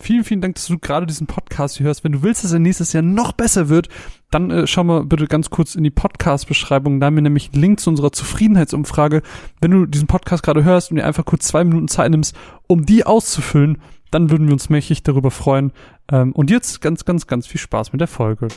vielen, vielen Dank, dass du gerade diesen Podcast hier hörst. Wenn du willst, dass er nächstes Jahr noch besser wird, dann äh, schau mal bitte ganz kurz in die Podcast-Beschreibung. Da haben wir nämlich einen Link zu unserer Zufriedenheitsumfrage. Wenn du diesen Podcast gerade hörst und dir einfach kurz zwei Minuten Zeit nimmst, um die auszufüllen, dann würden wir uns mächtig darüber freuen. Ähm, und jetzt ganz, ganz, ganz viel Spaß mit der Folge.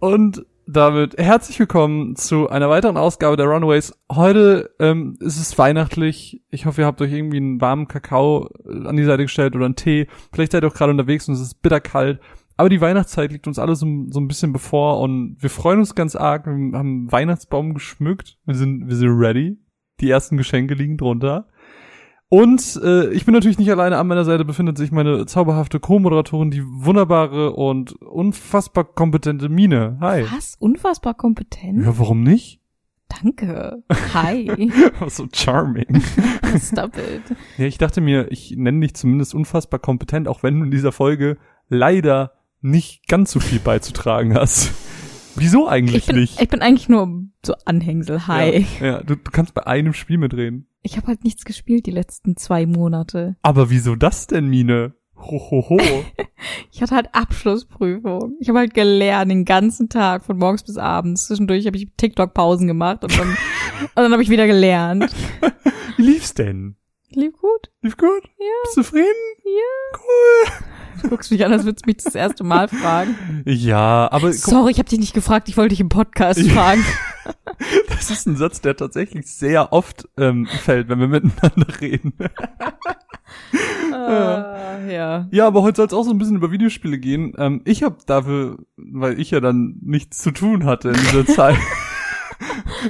Und damit herzlich willkommen zu einer weiteren Ausgabe der Runaways. Heute ähm, ist es weihnachtlich. Ich hoffe, ihr habt euch irgendwie einen warmen Kakao äh, an die Seite gestellt oder einen Tee. Vielleicht seid ihr auch gerade unterwegs und es ist bitterkalt. Aber die Weihnachtszeit liegt uns alle so, so ein bisschen bevor und wir freuen uns ganz arg. Wir haben Weihnachtsbaum geschmückt. Wir sind, wir sind ready. Die ersten Geschenke liegen drunter. Und äh, ich bin natürlich nicht alleine. An meiner Seite befindet sich meine zauberhafte Co-Moderatorin, die wunderbare und unfassbar kompetente Mine. Hi. Was? Unfassbar kompetent? Ja, warum nicht? Danke. Hi. so charming. Stop it. Ja, ich dachte mir, ich nenne dich zumindest unfassbar kompetent, auch wenn du in dieser Folge leider nicht ganz so viel beizutragen hast. Wieso eigentlich Ich bin, nicht? ich bin eigentlich nur so Anhängsel. Hi. Ja, ja du, du kannst bei einem Spiel mitreden. Ich habe halt nichts gespielt die letzten zwei Monate. Aber wieso das denn, Mine? Ho, ho, ho. Ich hatte halt Abschlussprüfung. Ich habe halt gelernt den ganzen Tag von morgens bis abends. Zwischendurch habe ich TikTok-Pausen gemacht und dann, und dann habe ich wieder gelernt. Wie lief's denn? Lief gut. Lief gut? Ja. Bist du zufrieden? Ja. Cool. Du guckst mich an, als würdest du mich das erste Mal fragen. Ja, aber Sorry, ich habe dich nicht gefragt. Ich wollte dich im Podcast fragen. das ist ein Satz, der tatsächlich sehr oft ähm, fällt, wenn wir miteinander reden. äh, ja. Ja, aber heute soll es auch so ein bisschen über Videospiele gehen. Ähm, ich habe dafür, weil ich ja dann nichts zu tun hatte in dieser Zeit,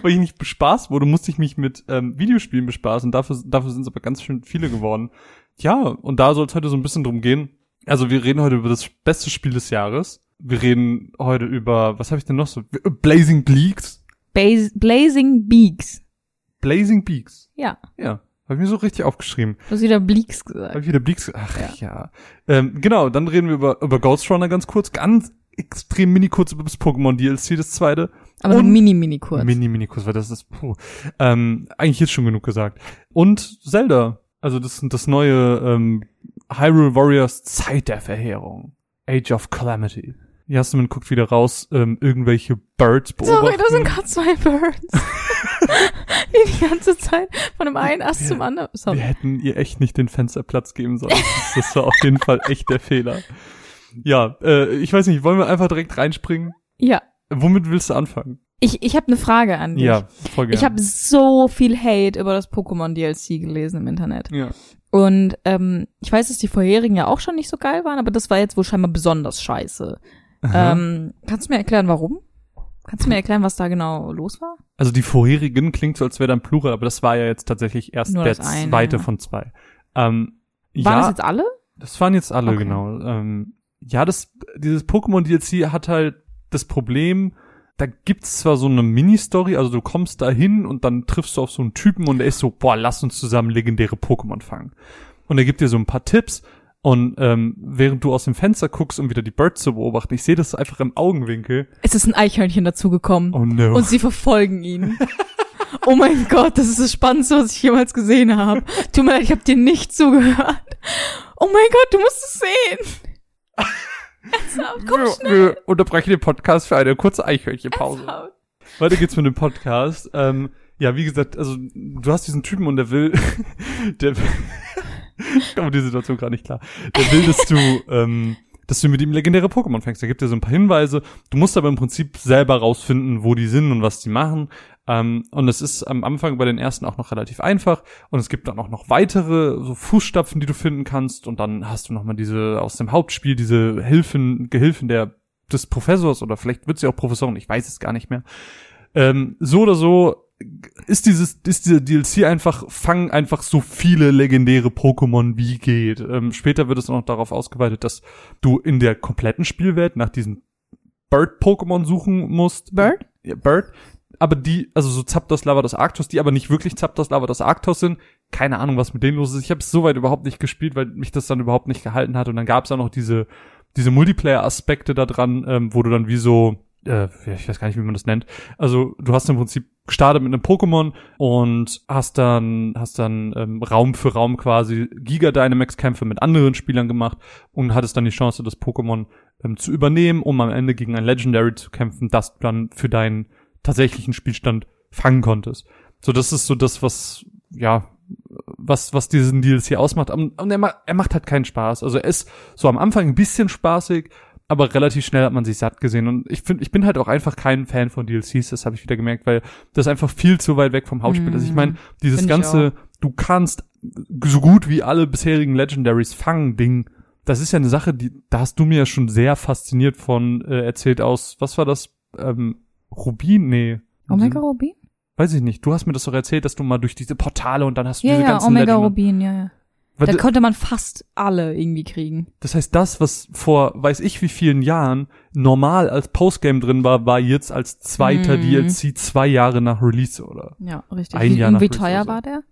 weil ich nicht bespaßt wurde, musste ich mich mit ähm, Videospielen bespaßen. Dafür, dafür sind es aber ganz schön viele geworden. Ja, und da soll es heute so ein bisschen drum gehen. Also wir reden heute über das beste Spiel des Jahres. Wir reden heute über, was habe ich denn noch so? Blazing Beaks. Bas Blazing Beaks. Blazing Beaks. Ja, Ja, habe ich mir so richtig aufgeschrieben. du hast wieder Bleaks gesagt. Hab ich wieder Bleaks. Ach ja. Ähm, genau, dann reden wir über, über Ghost Runner ganz kurz. Ganz extrem mini kurz über das Pokémon DLC, das zweite. Aber Und- mini, mini kurz. Mini, mini kurz, weil das ist, puh. Ähm, eigentlich ist schon genug gesagt. Und Zelda. Also das das neue ähm, Hyrule Warriors Zeit der Verheerung. Age of Calamity. Jasmin guckt wieder raus, ähm, irgendwelche Birds beobachten. Sorry, da sind gerade zwei Birds. die die ganze Zeit von dem einen Ast Wir- zum anderen. Wir Sorry. hätten ihr echt nicht den Fensterplatz geben sollen. Das, das war auf jeden Fall echt der Fehler. Ja, äh, ich weiß nicht, wollen wir einfach direkt reinspringen? Ja, Womit willst du anfangen? Ich, ich habe eine Frage an dich. Ja, voll gerne. Ich habe so viel Hate über das Pokémon DLC gelesen im Internet. ja. Und ähm, ich weiß, dass die vorherigen ja auch schon nicht so geil waren, aber das war jetzt wohl scheinbar besonders scheiße. Aha. Ähm, kannst du mir erklären, warum? Kannst du mir erklären, was da genau los war? Also die vorherigen klingt so, als wäre dann Plural, aber das war ja jetzt tatsächlich erst Nur der eine, zweite ja. von zwei. Ähm, Waren ja, das jetzt alle? das waren jetzt alle, Okay. genau. Ähm, ja, das, dieses Pokémon DLC hat halt das Problem, da gibt's zwar so eine Mini-Story, also du kommst da hin und dann triffst du auf so einen Typen und der ist so, boah, lass uns zusammen legendäre Pokémon fangen. Und er gibt dir so ein paar Tipps und ähm, während du aus dem Fenster guckst, um wieder die Birds zu beobachten, ich sehe das einfach im Augenwinkel. Es ist ein Eichhörnchen dazugekommen. Oh no. Und sie verfolgen ihn. Oh mein Gott, das ist das Spannendste, was ich jemals gesehen habe. Tut mir leid, ich habe dir nicht zugehört. Oh mein Gott, du musst es sehen. Ernsthaft, komm wir, schnell. wir unterbrechen den Podcast für eine kurze Eichhörnchenpause. Ernsthaft. Weiter geht's mit dem Podcast. Ähm, ja, wie gesagt, also du hast diesen Typen und der will, der ich komme mit die Situation gerade nicht klar. Der will, dass du, ähm, dass du mit ihm legendäre Pokémon fängst. Da gibt dir so ein paar Hinweise. Du musst aber im Prinzip selber rausfinden, wo die sind und was die machen. Ähm, und es ist am Anfang bei den ersten auch noch relativ einfach. Und es gibt dann auch noch weitere so Fußstapfen, die du finden kannst. Und dann hast du noch mal diese aus dem Hauptspiel diese Hilfen, Gehilfen der des Professors oder vielleicht wird sie auch Professorin, ich weiß es gar nicht mehr. Ähm, so oder so ist dieses ist dieser DLC einfach fang einfach so viele legendäre Pokémon wie geht. Ähm, später wird es auch noch darauf ausgeweitet, dass du in der kompletten Spielwelt nach diesen Bird Pokémon suchen musst. Bird? Ja, Bird. Aber die, also so Zapdos, Lavados, Arctos, die aber nicht wirklich Zapdos, Lavados, Arctos sind. Keine Ahnung, was mit denen los ist. Ich habe es soweit überhaupt nicht gespielt, weil mich das dann überhaupt nicht gehalten hat. Und dann gab es auch noch diese diese Multiplayer-Aspekte da dran, ähm, wo du dann wie so, äh, ich weiß gar nicht, wie man das nennt. Also du hast im Prinzip gestartet mit einem Pokémon und hast dann, hast dann ähm, Raum für Raum quasi Giga Dynamax-Kämpfe mit anderen Spielern gemacht und hattest dann die Chance, das Pokémon ähm, zu übernehmen, um am Ende gegen ein Legendary zu kämpfen, das du dann für deinen tatsächlichen Spielstand fangen konntest. So, das ist so das, was, ja, was, was diesen DLC ausmacht. Und er, er macht halt keinen Spaß. Also er ist so am Anfang ein bisschen spaßig, aber relativ schnell hat man sich satt gesehen. Und ich finde, ich bin halt auch einfach kein Fan von DLCs, das habe ich wieder gemerkt, weil das einfach viel zu weit weg vom Hauptspiel ist. Ich meine, dieses Find ich ganze, du kannst so gut wie alle bisherigen Legendaries fangen, Ding. Das ist ja eine Sache, die, da hast du mir ja schon sehr fasziniert von äh, erzählt aus, was war das? Ähm, Rubin? Nee. Omega Rubin? Weiß ich nicht. Du hast mir das doch erzählt, dass du mal durch diese Portale und dann hast du Ja, diese ja, ganzen Omega Legend- Rubin, ja, ja. Da konnte man fast alle irgendwie kriegen. Das heißt, das, was vor weiß ich wie vielen Jahren normal als Postgame drin war, war jetzt als zweiter Mhm. DLC zwei Jahre nach Release oder? Ja, richtig. Ein wie, Jahr und nach wie Release teuer oder so. war der?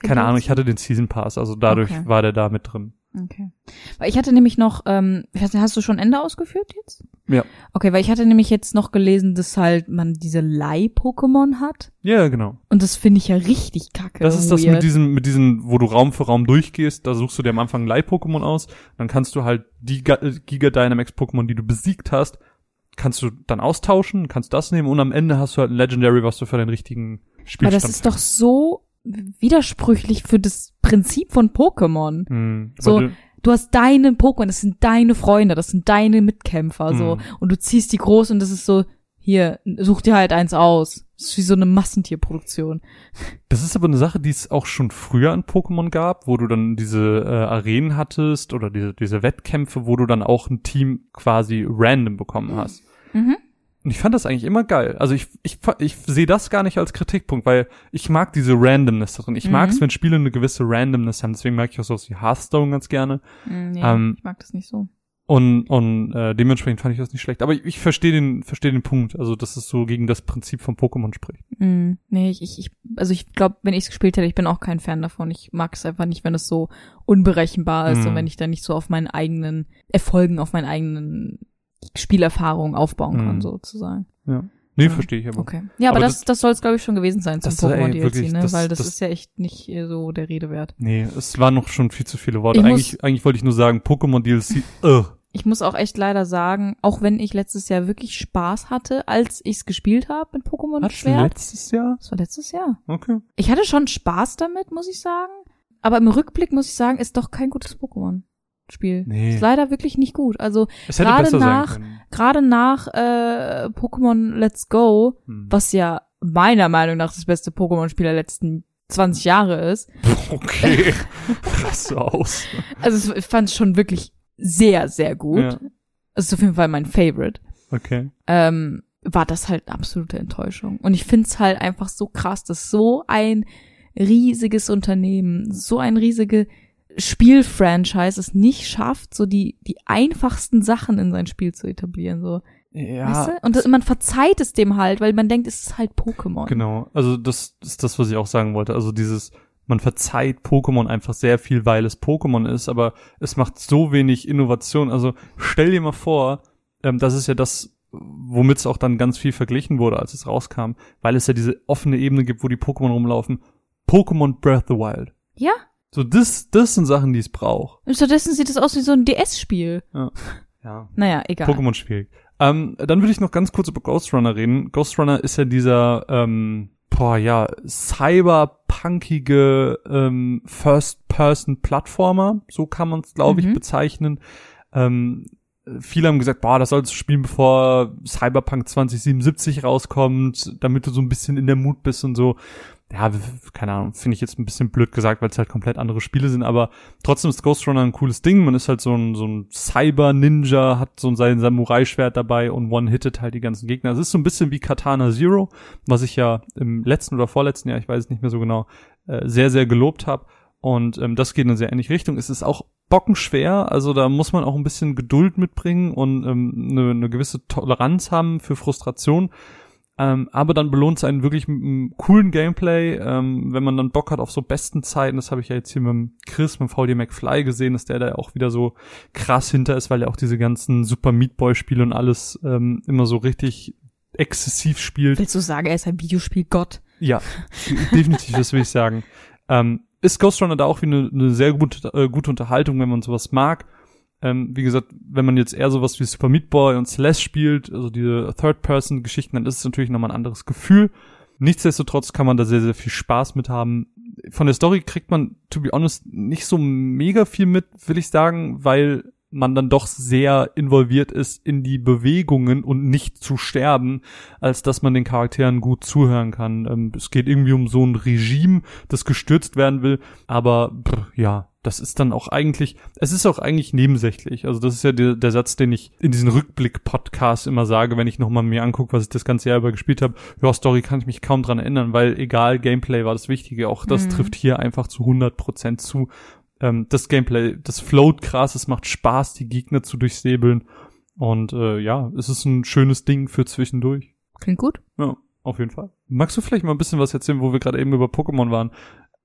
Keine Ahnung, ich hatte den Season Pass, also dadurch Okay. war der da mit drin. Okay. Weil ich hatte nämlich noch, ähm, hast du schon Ende ausgeführt jetzt? Ja. Okay, weil ich hatte nämlich jetzt noch gelesen, dass halt man diese Leih-Pokémon hat. Ja, genau. Und das finde ich ja richtig kacke. Das ist das weird. mit diesem, mit diesen, wo du Raum für Raum durchgehst, da suchst du dir am Anfang Leih-Pokémon aus, dann kannst du halt die äh, Giga Dynamax Pokémon, die du besiegt hast, kannst du dann austauschen, kannst das nehmen und am Ende hast du halt ein Legendary, was du für den richtigen Aber Spielstand das ist doch so widersprüchlich für das Prinzip von Pokémon. Hm, So, du- Du hast deine Pokémon, das sind deine Freunde, das sind deine Mitkämpfer, so. Mhm. Und du ziehst die groß und das ist so, hier, such dir halt eins aus. Das ist wie so eine Massentierproduktion. Das ist aber eine Sache, die es auch schon früher an Pokémon gab, wo du dann diese äh, Arenen hattest oder diese, diese Wettkämpfe, wo du dann auch ein Team quasi random bekommen hast. Mhm. Und ich fand das eigentlich immer geil. Also ich, ich, ich sehe das gar nicht als Kritikpunkt, weil ich mag diese Randomness darin. Ich Mhm. mag es, wenn Spiele eine gewisse Randomness haben. Deswegen mag ich auch sowas wie Hearthstone ganz gerne. Mm, Nee, Ähm, ich mag das nicht so. Und, und äh, dementsprechend fand ich das nicht schlecht. Aber ich, ich verstehe den, verstehe den Punkt. Also, dass es so gegen das Prinzip von Pokémon spricht. Mm, nee, ich, ich, also ich glaube, wenn ich es gespielt hätte, ich bin auch kein Fan davon. Ich mag es einfach nicht, wenn es so unberechenbar ist Mhm. und wenn ich da nicht so auf meinen eigenen Erfolgen, auf meinen eigenen Spielerfahrungen aufbauen kann, Mhm. sozusagen. Ja. Nee, Ja. verstehe ich aber. Okay. Ja, aber, Aber das, das soll es, glaube ich, schon gewesen sein zum das, ey, Pokémon DLC, wirklich, ne? das- Weil das, das- ist ja echt nicht äh, so der Rede wert. Nee, es waren noch schon viel zu viele Worte. Ich muss- Eigentlich, eigentlich wollte ich nur sagen, Pokémon DLC, ugh. Ich muss auch echt leider sagen, auch wenn ich letztes Jahr wirklich Spaß hatte, als ich es gespielt habe mit Pokémon Schwert. letztes Jahr? Das war letztes Jahr. Okay. Ich hatte schon Spaß damit, muss ich sagen. Aber im Rückblick muss ich sagen, ist doch kein gutes Pokémon-Spiel. Nee. Ist leider wirklich nicht gut. Also Gerade nach- gerade nach äh, Pokémon Let's Go, Hm. was ja meiner Meinung nach das beste Pokémon-Spiel der letzten 20 Jahre ist. Okay. Krass aus. Also ich fand es schon wirklich sehr, sehr gut. Ja. Es ist auf jeden Fall mein Favorite. Okay. ähm, war das halt eine absolute Enttäuschung. Und ich find's halt einfach so krass, dass so ein riesiges Unternehmen, so ein riesige Spielfranchise es nicht schafft, so die, die einfachsten Sachen in sein Spiel zu etablieren, so. Ja. Weißt du? Und das, man verzeiht es dem halt, weil man denkt, es ist halt Pokémon. Genau. Also das ist das, was ich auch sagen wollte. Also dieses, man verzeiht Pokémon einfach sehr viel, weil es Pokémon ist, aber es macht so wenig Innovation. Also stell dir mal vor, ähm, das ist ja das, womit es auch dann ganz viel verglichen wurde, als es rauskam, weil es ja diese offene Ebene gibt, wo die Pokémon rumlaufen. Pokémon Breath of the Wild. Ja. So, das, das sind Sachen, die es braucht. Und stattdessen sieht es aus wie so ein DS-Spiel. Ja. Naja, egal. Pokémon schwierig. Ähm, dann würde ich noch ganz kurz über Ghost Runner reden. Ghost Runner ist ja dieser, ähm, boah, ja, cyberpunkige ähm, First-Person-Plattformer, so kann man es, glaube ich, Mhm. bezeichnen. Ähm, viele haben gesagt, boah, das sollst du spielen, bevor Cyberpunk 2077 rauskommt, damit du so ein bisschen in der Mut bist und so. Ja, keine Ahnung, finde ich jetzt ein bisschen blöd gesagt, weil es halt komplett andere Spiele sind, aber trotzdem ist Ghost Runner ein cooles Ding. Man ist halt so ein, so ein Cyber-Ninja, hat so sein Samurai-Schwert dabei und one-hittet halt die ganzen Gegner. Es ist so ein bisschen wie Katana Zero, was ich ja im letzten oder vorletzten Jahr, ich weiß es nicht mehr so genau, äh, sehr, sehr gelobt habe. Und ähm, das geht in eine sehr ähnliche Richtung. Es ist auch bockenschwer, also da muss man auch ein bisschen Geduld mitbringen und ähm, eine, eine gewisse Toleranz haben für Frustration. Ähm, aber dann belohnt es einen wirklich mit einem coolen Gameplay, ähm, wenn man dann Bock hat auf so besten Zeiten. Das habe ich ja jetzt hier mit dem Chris, mit VD McFly gesehen, dass der da auch wieder so krass hinter ist, weil er auch diese ganzen Super Meat Boy Spiele und alles ähm, immer so richtig exzessiv spielt. Willst du sagen, er ist ein Videospiel-Gott? Ja, definitiv, das will ich sagen. Ähm, ist Ghost Runner da auch wie eine, eine sehr gute, äh, gute Unterhaltung, wenn man sowas mag. Ähm, wie gesagt, wenn man jetzt eher sowas wie Super Meat Boy und Celeste spielt, also diese Third-Person-Geschichten, dann ist es natürlich nochmal ein anderes Gefühl. Nichtsdestotrotz kann man da sehr, sehr viel Spaß mit haben. Von der Story kriegt man, to be honest, nicht so mega viel mit, will ich sagen, weil man dann doch sehr involviert ist in die Bewegungen und nicht zu sterben, als dass man den Charakteren gut zuhören kann. Ähm, es geht irgendwie um so ein Regime, das gestürzt werden will, aber pff, ja, das ist dann auch eigentlich, es ist auch eigentlich nebensächlich. Also das ist ja der, der Satz, den ich in diesen Rückblick-Podcasts immer sage, wenn ich nochmal mir angucke, was ich das ganze Jahr über gespielt habe. Ja, Story kann ich mich kaum dran erinnern, weil egal, Gameplay war das Wichtige. Auch das Mhm. trifft hier einfach zu 100 Prozent zu. Ähm, das Gameplay, das float krass, es macht Spaß, die Gegner zu durchsäbeln. Und äh, ja, es ist ein schönes Ding für zwischendurch. Klingt gut. Ja, auf jeden Fall. Magst du vielleicht mal ein bisschen was erzählen, wo wir gerade eben über Pokémon waren?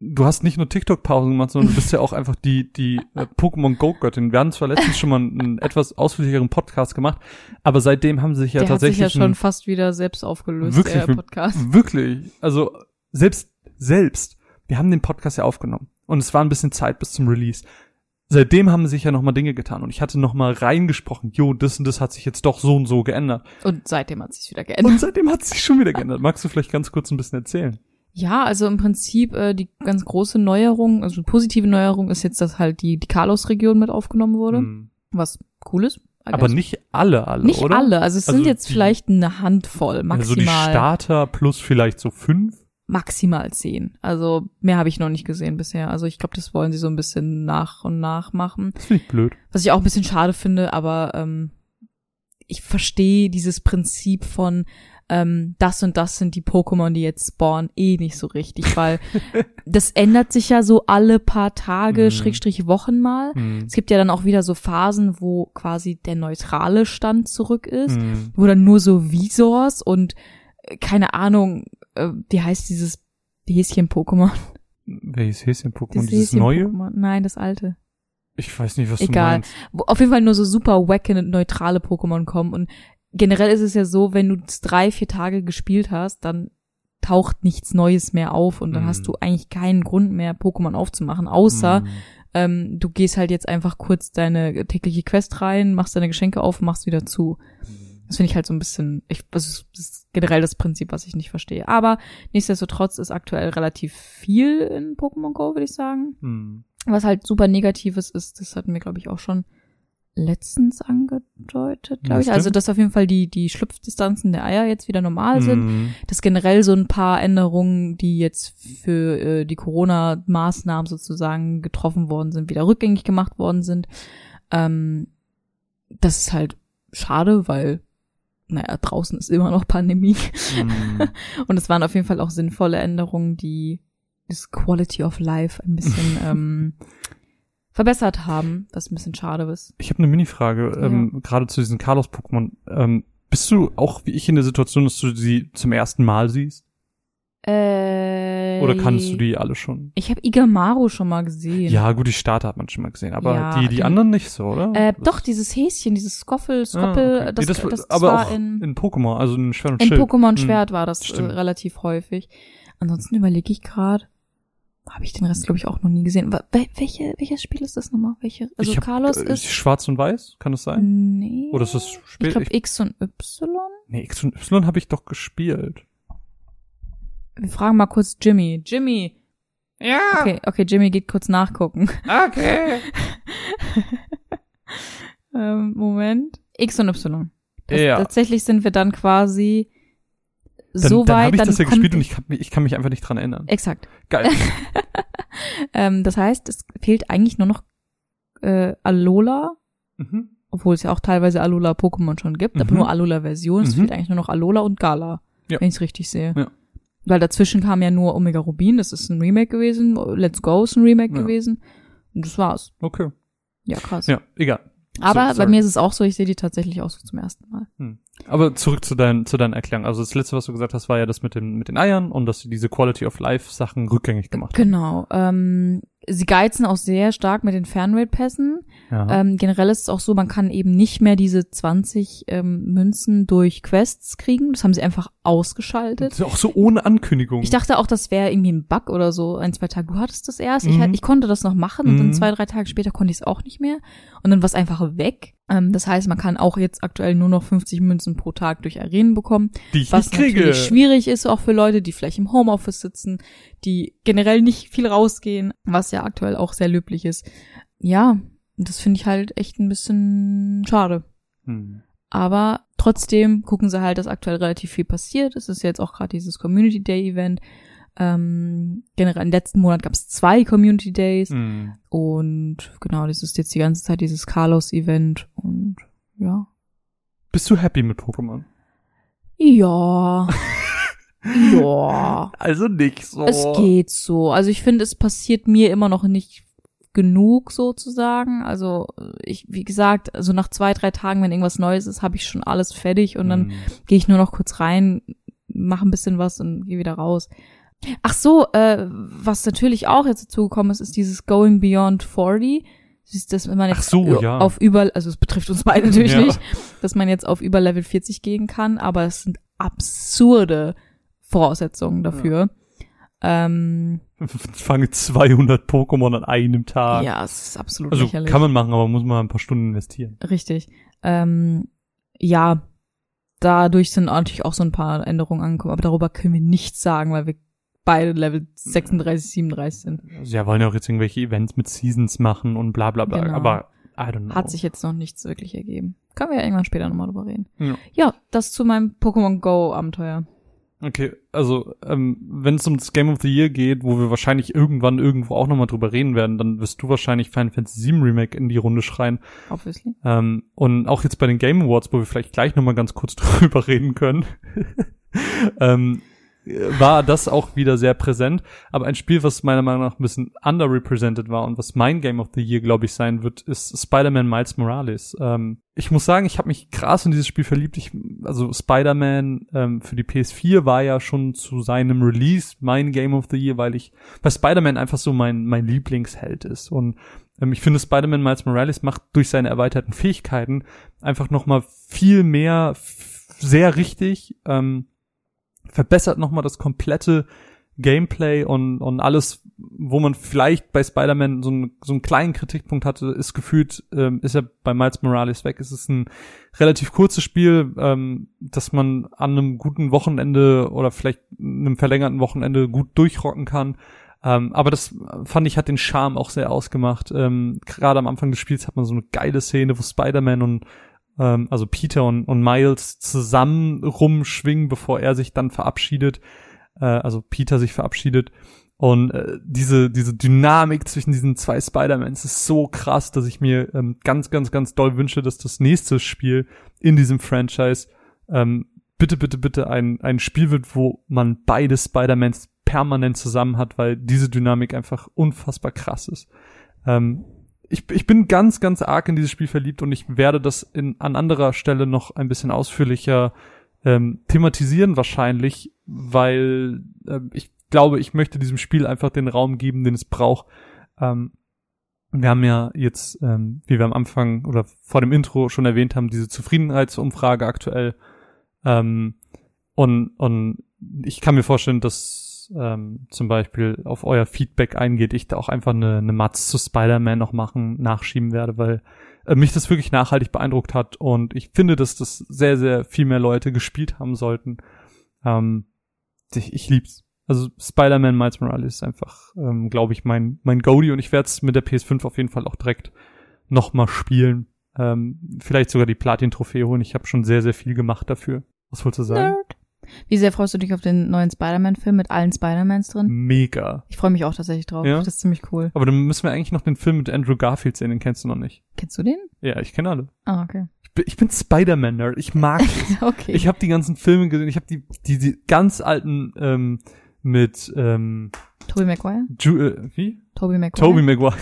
Du hast nicht nur TikTok-Pausen gemacht, sondern du bist ja auch einfach die, die äh, Pokémon Go-Göttin. Wir haben zwar letztens schon mal einen etwas ausführlicheren Podcast gemacht, aber seitdem haben sie sich ja der hat sich tatsächlich ja schon einen- fast wieder selbst aufgelöst, Wirklich, der Podcast. Wirklich. Also selbst, selbst. Wir haben den Podcast ja aufgenommen. Und es war ein bisschen Zeit bis zum Release. Seitdem haben sich ja nochmal Dinge getan. Und ich hatte nochmal reingesprochen, jo, das und das hat sich jetzt doch so und so geändert. Und seitdem hat sich wieder geändert. Und seitdem hat es sich schon wieder geändert. Magst du vielleicht ganz kurz ein bisschen erzählen? Ja, also im Prinzip äh, die ganz große Neuerung, also positive Neuerung ist jetzt, dass halt die, die Kalos-Region mit aufgenommen wurde, Hm. was cool ist. Aber guess. nicht alle, alle, nicht oder? alle, also es Also sind jetzt die- vielleicht eine Handvoll, Also die maximal, Starter plus vielleicht so fünf. maximal zehn. Also mehr habe ich noch nicht gesehen bisher. Also ich glaube, das wollen sie so ein bisschen nach und nach machen. Das finde ich blöd. Was ich auch ein bisschen schade finde, aber ähm, ich verstehe dieses Prinzip von ähm, das und das sind die Pokémon, die jetzt spawnen, eh nicht so richtig, weil das ändert sich ja so alle paar Tage, Mhm. Schrägstrich Wochen mal. Hm. Es gibt ja dann auch wieder so Phasen, wo quasi der neutrale Stand zurück ist, Hm. wo dann nur so Visors und äh, keine Ahnung, äh, wie heißt dieses Häschen-Pokémon? Welches Häschen-Pokémon? Das Dieses neue? Häschen-Pokémon. Nein, das alte. Ich weiß nicht, was Egal. du meinst. wo auf jeden Fall nur so super wacke neutrale Pokémon kommen. Und generell ist es ja so, wenn du drei, vier Tage gespielt hast, dann taucht nichts Neues mehr auf und dann Mhm. hast du eigentlich keinen Grund mehr, Pokémon aufzumachen, außer Hm. ähm, du gehst halt jetzt einfach kurz deine tägliche Quest rein, machst deine Geschenke auf, machst wieder zu. Das finde ich halt so ein bisschen, ich, das ist, das ist generell das Prinzip, was ich nicht verstehe. Aber nichtsdestotrotz ist aktuell relativ viel in Pokémon Go, würde ich sagen. Hm. Was halt super negatives ist, das hatten wir, glaube ich, auch schon letztens angedeutet, glaube ich. Also, dass auf jeden Fall die, die Schlupfdistanzen der Eier jetzt wieder normal sind. Hm. Dass generell so ein paar Änderungen, die jetzt für äh, die Corona-Maßnahmen sozusagen getroffen worden sind, wieder rückgängig gemacht worden sind. Ähm, das ist halt schade, weil, naja, draußen ist immer noch Pandemie. Hm. Und es waren auf jeden Fall auch sinnvolle Änderungen, die das Quality of Life ein bisschen ähm, verbessert haben, was ein bisschen schade ist. Ich habe eine Mini-Frage, ähm, gerade zu diesen Carlos-Pokémon. Ähm, bist du auch wie ich in der Situation, dass du sie zum ersten Mal siehst? Äh, Oder kannst du die alle schon? Ich habe Igamaru schon mal gesehen. Ja, gut, die Starter hat man schon mal gesehen, aber Ja, die, die den- anderen nicht so, oder? Äh, doch, dieses Häschen, dieses Skoffel, Ah, Skoppel, okay. das, Nee, das, das, aber war auch in, in Pokémon, also in Schwert und in Schild. Pokémon Hm. Schwert war das äh, relativ häufig. Ansonsten überlege ich gerade, habe ich den Rest, glaube ich, auch noch nie gesehen. Wel- Welche, welches Spiel ist das nochmal? Welche? Also ich hab, Carlos äh, ist. Schwarz und Weiß, kann das sein? Nee. Oder ist das Ich spät? glaube X und Y. nee, X und Y habe ich doch gespielt. Wir fragen mal kurz Jimmy. Jimmy. Ja, Okay, okay, Jimmy geht kurz nachgucken. okay. ähm, Moment. X und Y. Das, Ja. Tatsächlich sind wir dann quasi Dann, so dann weit. habe ich dann das ja gespielt und ich kann, mich- ich kann mich einfach nicht dran erinnern. Exakt. Geil. Ähm, das heißt, es fehlt eigentlich nur noch äh, Alola, mhm. obwohl es ja auch teilweise Alola-Pokémon schon gibt, aber Mhm. nur Alola-Version. Es Mhm. fehlt eigentlich nur noch Alola und Gala, Ja. wenn ich es richtig sehe. Ja. Weil dazwischen kam ja nur Omega Rubin, das ist ein Remake gewesen, Let's Go ist ein Remake Ja. gewesen. Und das war's. Okay. Ja, krass. Ja, egal. Aber So, bei mir ist es auch so, ich sehe die tatsächlich auch so zum ersten Mal. Aber zurück zu, dein, zu deiner Erklärung. Also das letzte, was du gesagt hast, war ja das mit den, mit den Eiern und dass sie diese Quality of Life Sachen rückgängig gemacht haben. Genau. Ähm, sie geizen auch sehr stark mit den Fernrate-Pässen. Ja. Ähm, generell ist es auch so, man kann eben nicht mehr diese 20 ähm, Münzen durch Quests kriegen. Das haben sie einfach ausgeschaltet. Das ist auch so ohne Ankündigung. Ich dachte auch, das wäre irgendwie ein Bug oder so. Ein, zwei Tage. Du hattest das erst. Ich, Mhm. halt, ich konnte das noch machen und Mhm. dann zwei, drei Tage später konnte ich es auch nicht mehr. Und dann war es einfach weg. Ähm, das heißt, man kann auch jetzt aktuell nur noch 50 Münzen pro Tag durch Arenen bekommen. die ich Was kriege. natürlich schwierig ist, auch für Leute, die vielleicht im Homeoffice sitzen, die generell nicht viel rausgehen, was ja aktuell auch sehr löblich ist. Ja, das finde ich halt echt ein bisschen schade. Hm. Aber trotzdem gucken sie halt, dass aktuell relativ viel passiert. Es ist jetzt auch gerade dieses Community Day Event. Ähm, generell im letzten Monat gab es zwei Community Days Hm. und genau, das ist jetzt die ganze Zeit dieses Carlos Event und ja. Bist du happy mit Pokémon? Ja. ja. Also nicht so. Es geht so. Also ich finde, es passiert mir immer noch nicht genug sozusagen. Also ich, wie gesagt, also nach zwei, drei Tagen, wenn irgendwas Neues ist, habe ich schon alles fertig und dann Hm. gehe ich nur noch kurz rein, mache ein bisschen was und gehe wieder raus. Ach so, äh, was natürlich auch jetzt dazu gekommen ist, ist dieses Going Beyond 40. Das ist, dass man jetzt Ach so, ja. auf über, also es betrifft uns beide natürlich Ja. nicht, dass man jetzt auf über Level 40 gehen kann, aber es sind absurde Voraussetzungen dafür. Ähm, Fange 200 Pokémon an einem Tag. ja, es ist absolut Also lächerlich. kann man machen, aber muss man ein paar Stunden investieren. Richtig. Ähm, ja, dadurch sind natürlich auch so ein paar Änderungen angekommen, aber darüber können wir nichts sagen, weil wir beide Level 36, 37 sind. Also ja, wollen ja auch jetzt irgendwelche Events mit Seasons machen und bla bla bla. Genau. Aber I don't know. Hat sich jetzt noch nichts wirklich ergeben. Können wir ja irgendwann später nochmal drüber reden. Ja. Ja, das zu meinem Pokémon Go Abenteuer. Okay, also ähm, wenn es um das Game of the Year geht, wo wir wahrscheinlich irgendwann irgendwo auch nochmal drüber reden werden, dann wirst du wahrscheinlich Final Fantasy VII Remake in die Runde schreien. Obviously. Ähm, und auch jetzt bei den Game Awards, wo wir vielleicht gleich nochmal ganz kurz drüber reden können, ähm, war das auch wieder sehr präsent. Aber ein Spiel, was meiner Meinung nach ein bisschen underrepresented war und was mein Game of the Year, glaube ich, sein wird, ist Spider-Man Miles Morales. Ähm, ich muss sagen, ich habe mich krass in dieses Spiel verliebt. Ich, also Spider-Man ähm, für die PS4 war ja schon zu seinem Release mein Game of the Year, weil ich bei Spider-Man einfach so mein, mein Lieblingsheld ist. Und ähm, ich finde, Spider-Man Miles Morales macht durch seine erweiterten Fähigkeiten einfach nochmal viel mehr sehr richtig. Ähm, verbessert nochmal das komplette Gameplay und, und alles, wo man vielleicht bei Spider-Man so, einen so einen kleinen Kritikpunkt hatte, ist gefühlt, ähm, ist er bei Miles Morales weg. Es ist ein relativ kurzes Spiel, ähm, das man an einem guten Wochenende oder vielleicht einem verlängerten Wochenende gut durchrocken kann. Ähm, aber das fand ich hat den Charme auch sehr ausgemacht. Ähm, Gerade am Anfang des Spiels hat man so eine geile Szene, wo Spider-Man und ähm, also Peter und, und Miles zusammen rumschwingen, bevor er sich dann verabschiedet, äh, also Peter sich verabschiedet. Und äh, diese, diese Dynamik zwischen diesen zwei Spider-Mans ist so krass, dass ich mir ähm, ganz, ganz, ganz doll wünsche, dass das nächste Spiel in diesem Franchise ähm, bitte, bitte, bitte ein, ein Spiel wird, wo man beide Spider-Mans permanent zusammen hat, weil diese Dynamik einfach unfassbar krass ist. Ähm, ich, ich bin ganz, ganz arg in dieses Spiel verliebt und ich werde das in, an anderer Stelle noch ein bisschen ausführlicher ähm, thematisieren wahrscheinlich, weil ähm, ich glaube, ich möchte diesem Spiel einfach den Raum geben, den es braucht. Ähm, wir haben ja jetzt, ähm, wie wir am Anfang oder vor dem Intro schon erwähnt haben, diese Zufriedenheitsumfrage aktuell. Ähm, und, und ich kann mir vorstellen, dass ähm, zum Beispiel auf euer Feedback eingeht, ich da auch einfach eine, eine Matz zu Spider-Man noch machen, nachschieben werde, weil äh, mich das wirklich nachhaltig beeindruckt hat und ich finde, dass das sehr, sehr viel mehr Leute gespielt haben sollten. Ähm, ich, ich lieb's. Also Spider-Man Miles Morales ist einfach, ähm, glaube ich, mein, mein Goldie und ich werde es mit der PS5 auf jeden Fall auch direkt nochmal spielen. Ähm, vielleicht sogar die Platin-Trophäe holen. Ich habe schon sehr, sehr viel gemacht dafür. Was wolltest du sagen? Nerd. Wie sehr freust du dich auf den neuen Spider-Man-Film mit allen Spider-Mans drin? Mega. Ich freue mich auch tatsächlich drauf. Ja? Das ist ziemlich cool. Aber dann müssen wir eigentlich noch den Film mit Andrew Garfield sehen, den kennst du noch nicht. Kennst du den? Ja, ich kenne alle. Ah, okay. Ich bin, ich bin Spider-Man-Nerd. Ich mag okay. Ich habe die ganzen Filme gesehen. Ich habe die, die, die ganz alten ähm, mit ähm, Tobey Maguire? Ju äh, wie? Tobey Maguire? Toby Maguire.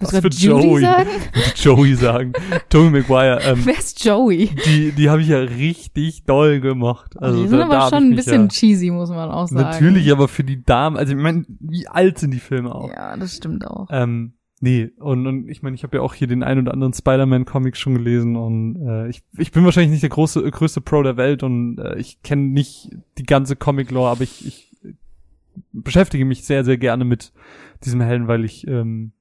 Was du für Judy Joey? sagen? Joey sagen. Tobey Maguire. Ähm, Wer ist Joey? die, die habe ich ja richtig doll gemacht. Also die sind da, da aber hab schon ein bisschen ja, cheesy, muss man auch sagen. Natürlich, aber für die Damen, also ich meine, wie alt sind die Filme auch? Ja, das stimmt auch. Ähm, nee, und, und ich meine, ich habe ja auch hier den ein oder anderen Spider-Man-Comic schon gelesen und äh, ich, ich bin wahrscheinlich nicht der große, größte Pro der Welt und äh, ich kenne nicht die ganze Comic-Lore, aber ich, ich beschäftige mich sehr, sehr gerne mit diesem Helden, weil ich, ähm,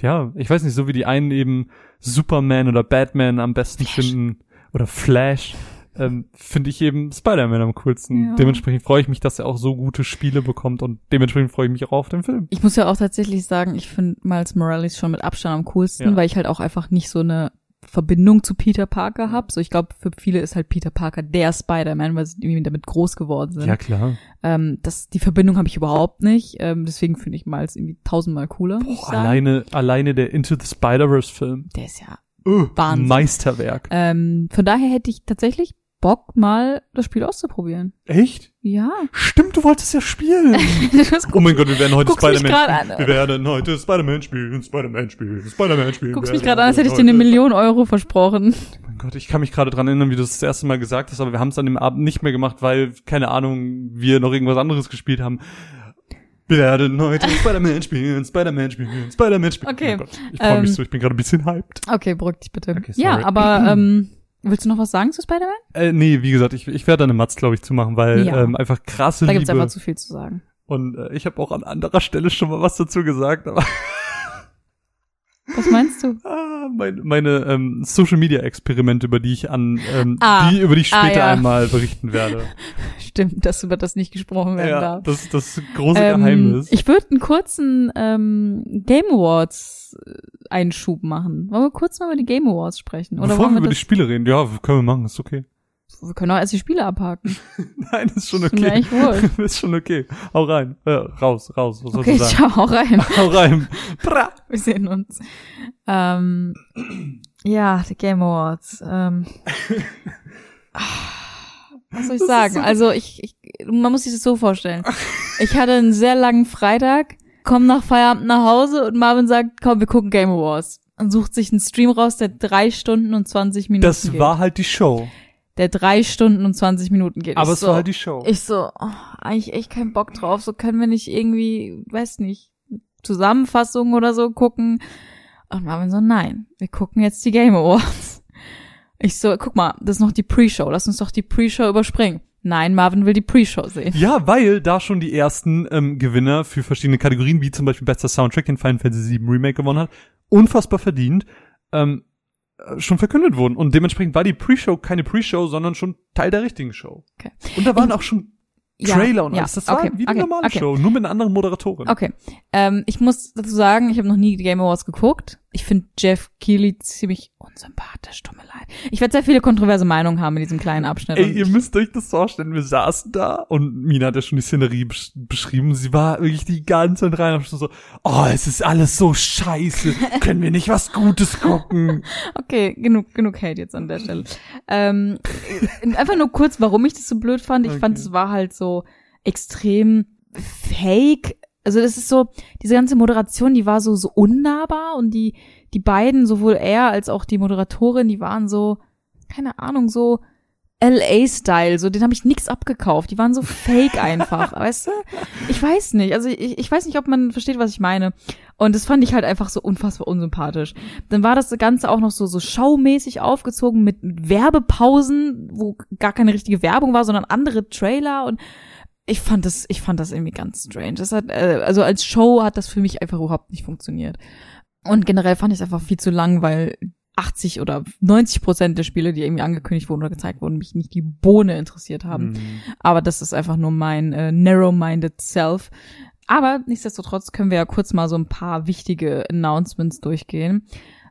ja, ich weiß nicht, so wie die einen eben Superman oder Batman am besten Flash. finden oder Flash, ähm, finde ich eben Spider-Man am coolsten. Ja. Dementsprechend freue ich mich, dass er auch so gute Spiele bekommt und dementsprechend freue ich mich auch auf den Film. Ich muss ja auch tatsächlich sagen, ich finde Miles Morales schon mit Abstand am coolsten, Ja. weil ich halt auch einfach nicht so eine Verbindung zu Peter Parker hab. So, ich glaube, für viele ist halt Peter Parker der Spider-Man, weil sie irgendwie damit groß geworden sind. Ja, klar. Ähm, das, die Verbindung habe ich überhaupt nicht. Ähm, deswegen finde ich Miles irgendwie tausendmal cooler. Boah, alleine, alleine der Into the Spider-Verse-Film. Der ist ja. Uh, Wahnsinn. Meisterwerk. Ähm, von daher hätte ich tatsächlich Bock, mal das Spiel auszuprobieren. Echt? Ja. Stimmt, du wolltest ja spielen. Oh mein Gott, wir werden heute Spider-Man spielen. an. Wir werden heute Spider-Man spielen, Spider-Man spielen, Spider-Man spielen. guckst mich gerade an, als hätte ich dir eine Million Euro versprochen. Oh mein Gott, ich kann mich gerade dran erinnern, wie du das das erste Mal gesagt hast, aber wir haben es an dem Abend nicht mehr gemacht, weil, keine Ahnung, wir noch irgendwas anderes gespielt haben. Wir werden heute Spider-Man spielen, Spider-Man spielen, Spider-Man spielen. Okay, Oh Gott, ich freue mich ähm, so, ich bin gerade ein bisschen hyped. Okay, beruhig dich bitte. Okay, ja, aber ähm, willst du noch was sagen zu Spider-Man? Äh, nee, wie gesagt, ich, ich werde da eine Matz, glaube ich, zumachen, weil Ja. ähm, einfach krasse Da Liebe. gibt's einfach zu viel zu sagen. Und äh, ich habe auch an anderer Stelle schon mal was dazu gesagt, aber Was meinst du? ah, mein, meine ähm, Social Media Experimente, über die ich an ähm, Ah, die über die ich ah, später ja. einmal berichten werde. Stimmt, dass über das nicht gesprochen werden ja, darf. das das große Ähm, Geheimnis. ich würde einen kurzen ähm, Game Awards äh, Einschub machen. Wollen wir kurz mal über die Game Awards sprechen? Oder Bevor wir wir über die Spiele reden, ja, können wir machen, ist okay. Wir können auch erst die Spiele abhaken. Nein, ist schon Ist okay. eigentlich wohl. ist schon okay. Hau rein. Äh, raus, raus. Was soll Okay, ich sagen? hau rein. Hau rein. Bra. Wir sehen uns. Ähm, ja, die Game Awards. Ähm, was soll ich sagen? Also ich, ich, man muss sich das so vorstellen. Ich hatte einen sehr langen Freitag, komm nach Feierabend nach Hause und Marvin sagt, komm, wir gucken Game Awards. Und sucht sich einen Stream raus, der drei Stunden und 20 Minuten Das geht. war halt die Show. Der drei Stunden und 20 Minuten geht. Aber ich es so, war halt die Show. Ich so, oh, eigentlich echt keinen Bock drauf. So können wir nicht irgendwie, weiß nicht, Zusammenfassungen oder so gucken. Und Marvin so, nein, wir gucken jetzt die Game Awards. Ich so, guck mal, das ist noch die Pre-Show. Lass uns doch die Pre-Show überspringen. Nein, Marvin will die Pre-Show sehen. Ja, weil da schon die ersten ähm, Gewinner für verschiedene Kategorien, wie zum Beispiel bester Soundtrack, den Final Fantasy VII Remake gewonnen hat, unfassbar verdient, ähm, äh, schon verkündet wurden. Und dementsprechend war die Pre-Show keine Pre-Show, sondern schon Teil der richtigen Show. Okay. Und da waren Ich- auch schon Ja, Trailer und ja, alles. Das war okay, wie eine okay, normale okay. Show, nur mit einer anderen Moderatorin. Okay. Ähm, ich muss dazu sagen, ich habe noch nie die Game Awards geguckt. Ich finde Jeff Keighley ziemlich unsympathisch, leid. Ich werde sehr viele kontroverse Meinungen haben in diesem kleinen Abschnitt. Ey, ihr müsst euch das vorstellen, wir saßen da und Mina hat ja schon die Szenerie besch beschrieben. Sie war wirklich die ganze Zeit rein und so, oh, es ist alles so scheiße. Können wir nicht was Gutes gucken? Okay, genug, genug Hate jetzt an der Stelle. Ähm, äh, einfach nur kurz, warum ich das so blöd fand. Ich Okay. fand, es war halt so extrem fake. Also das ist so, diese ganze Moderation, die war so, so unnahbar und die, die beiden, sowohl er als auch die Moderatorin, die waren so, keine Ahnung, so LA-Style, so, den habe ich nix abgekauft. Die waren so fake einfach, weißt du? Ich weiß nicht, also ich, ich weiß nicht, ob man versteht, was ich meine. Und das fand ich halt einfach so unfassbar unsympathisch. Dann war das Ganze auch noch so, so schaumäßig aufgezogen mit, mit Werbepausen, wo gar keine richtige Werbung war, sondern andere Trailer und ich fand das, ich fand das irgendwie ganz strange. Das hat, äh, also als Show hat das für mich einfach überhaupt nicht funktioniert. Und generell fand ich es einfach viel zu lang, weil 80 oder 90 Prozent der Spiele, die irgendwie angekündigt wurden oder gezeigt wurden, mich nicht die Bohne interessiert haben. Hm. Aber das ist einfach nur mein äh, narrow-minded Self. Aber nichtsdestotrotz können wir ja kurz mal so ein paar wichtige Announcements durchgehen.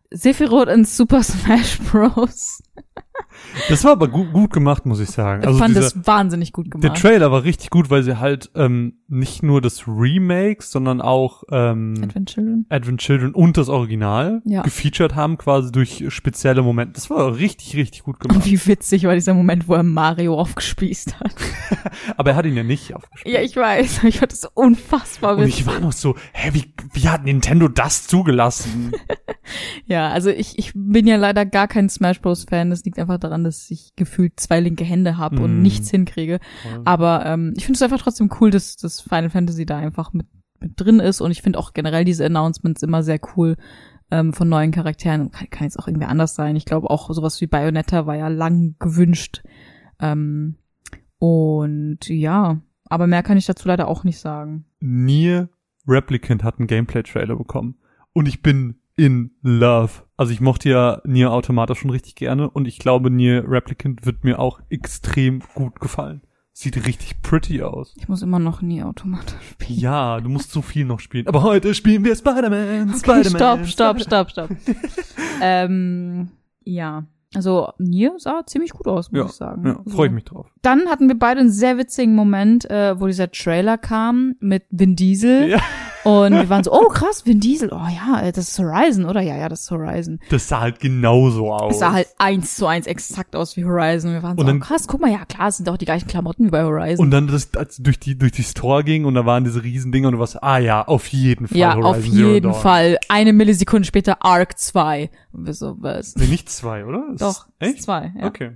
Sephiroth in Super Smash Bros. Das war aber gut, gut gemacht, muss ich sagen. Ich Also fand dieser, das wahnsinnig gut der gemacht. Trailer war richtig gut, weil sie halt ähm, nicht nur das Remake, sondern auch ähm, Advent Children. Advent Children und das Original Ja. gefeatured haben, quasi durch spezielle Momente. Das war richtig, richtig gut Und gemacht. wie witzig war dieser Moment, wo er Mario aufgespießt hat. Aber er hat ihn ja nicht aufgespielt. Ja, ich weiß. Ich fand das unfassbar und witzig. ich war noch so, hä, wie, wie hat Nintendo das zugelassen? Ja, also ich, ich bin ja leider gar kein Smash Bros. Fan. Das liegt einfach daran, dass ich gefühlt zwei linke Hände habe und Mm. nichts hinkriege. Aber ähm, ich finde es einfach trotzdem cool, dass das Final Fantasy da einfach mit, mit drin ist. Und ich finde auch generell diese Announcements immer sehr cool ähm, von neuen Charakteren. Kann, kann jetzt auch irgendwie anders sein. Ich glaube auch sowas wie Bayonetta war ja lang gewünscht. Ähm, und ja, aber mehr kann ich dazu leider auch nicht sagen. Nier Replicant hat einen Gameplay-Trailer bekommen. Und ich bin in love. Also ich mochte ja Nier Automata schon richtig gerne und ich glaube, Nier Replicant wird mir auch extrem gut gefallen. Sieht richtig pretty aus. Ich muss immer noch nie Automata spielen. Ja, du musst so viel noch spielen. Aber heute spielen wir Spider-Man. Okay, Spider-Man. stopp, stopp, stopp, stopp. ähm, ja. Also Nier sah ziemlich gut aus, muss Ja, ich sagen. Ja, So. freue ich mich drauf. Dann hatten wir beide einen sehr witzigen Moment, äh, wo dieser Trailer kam mit Vin Diesel. Ja. Und wir waren so, oh krass, Vin Diesel. Oh ja, äh, das ist Horizon, oder? Ja, ja, das ist Horizon. Das sah halt genauso aus. Es sah halt eins zu eins exakt aus wie Horizon. Wir waren so, Und dann- oh, krass, guck mal, ja klar, es sind auch die gleichen Klamotten wie bei Horizon. und dann das, als durch die durch die Store ging und da waren diese Riesendinger und du warst, ah ja, auf jeden Fall ja, Horizon auf jeden. Fall. Eine Millisekunde später Arc 2. Und wir so, was? Nee, nicht zwei, oder? Doch, Echt? zwei. Ja. Okay.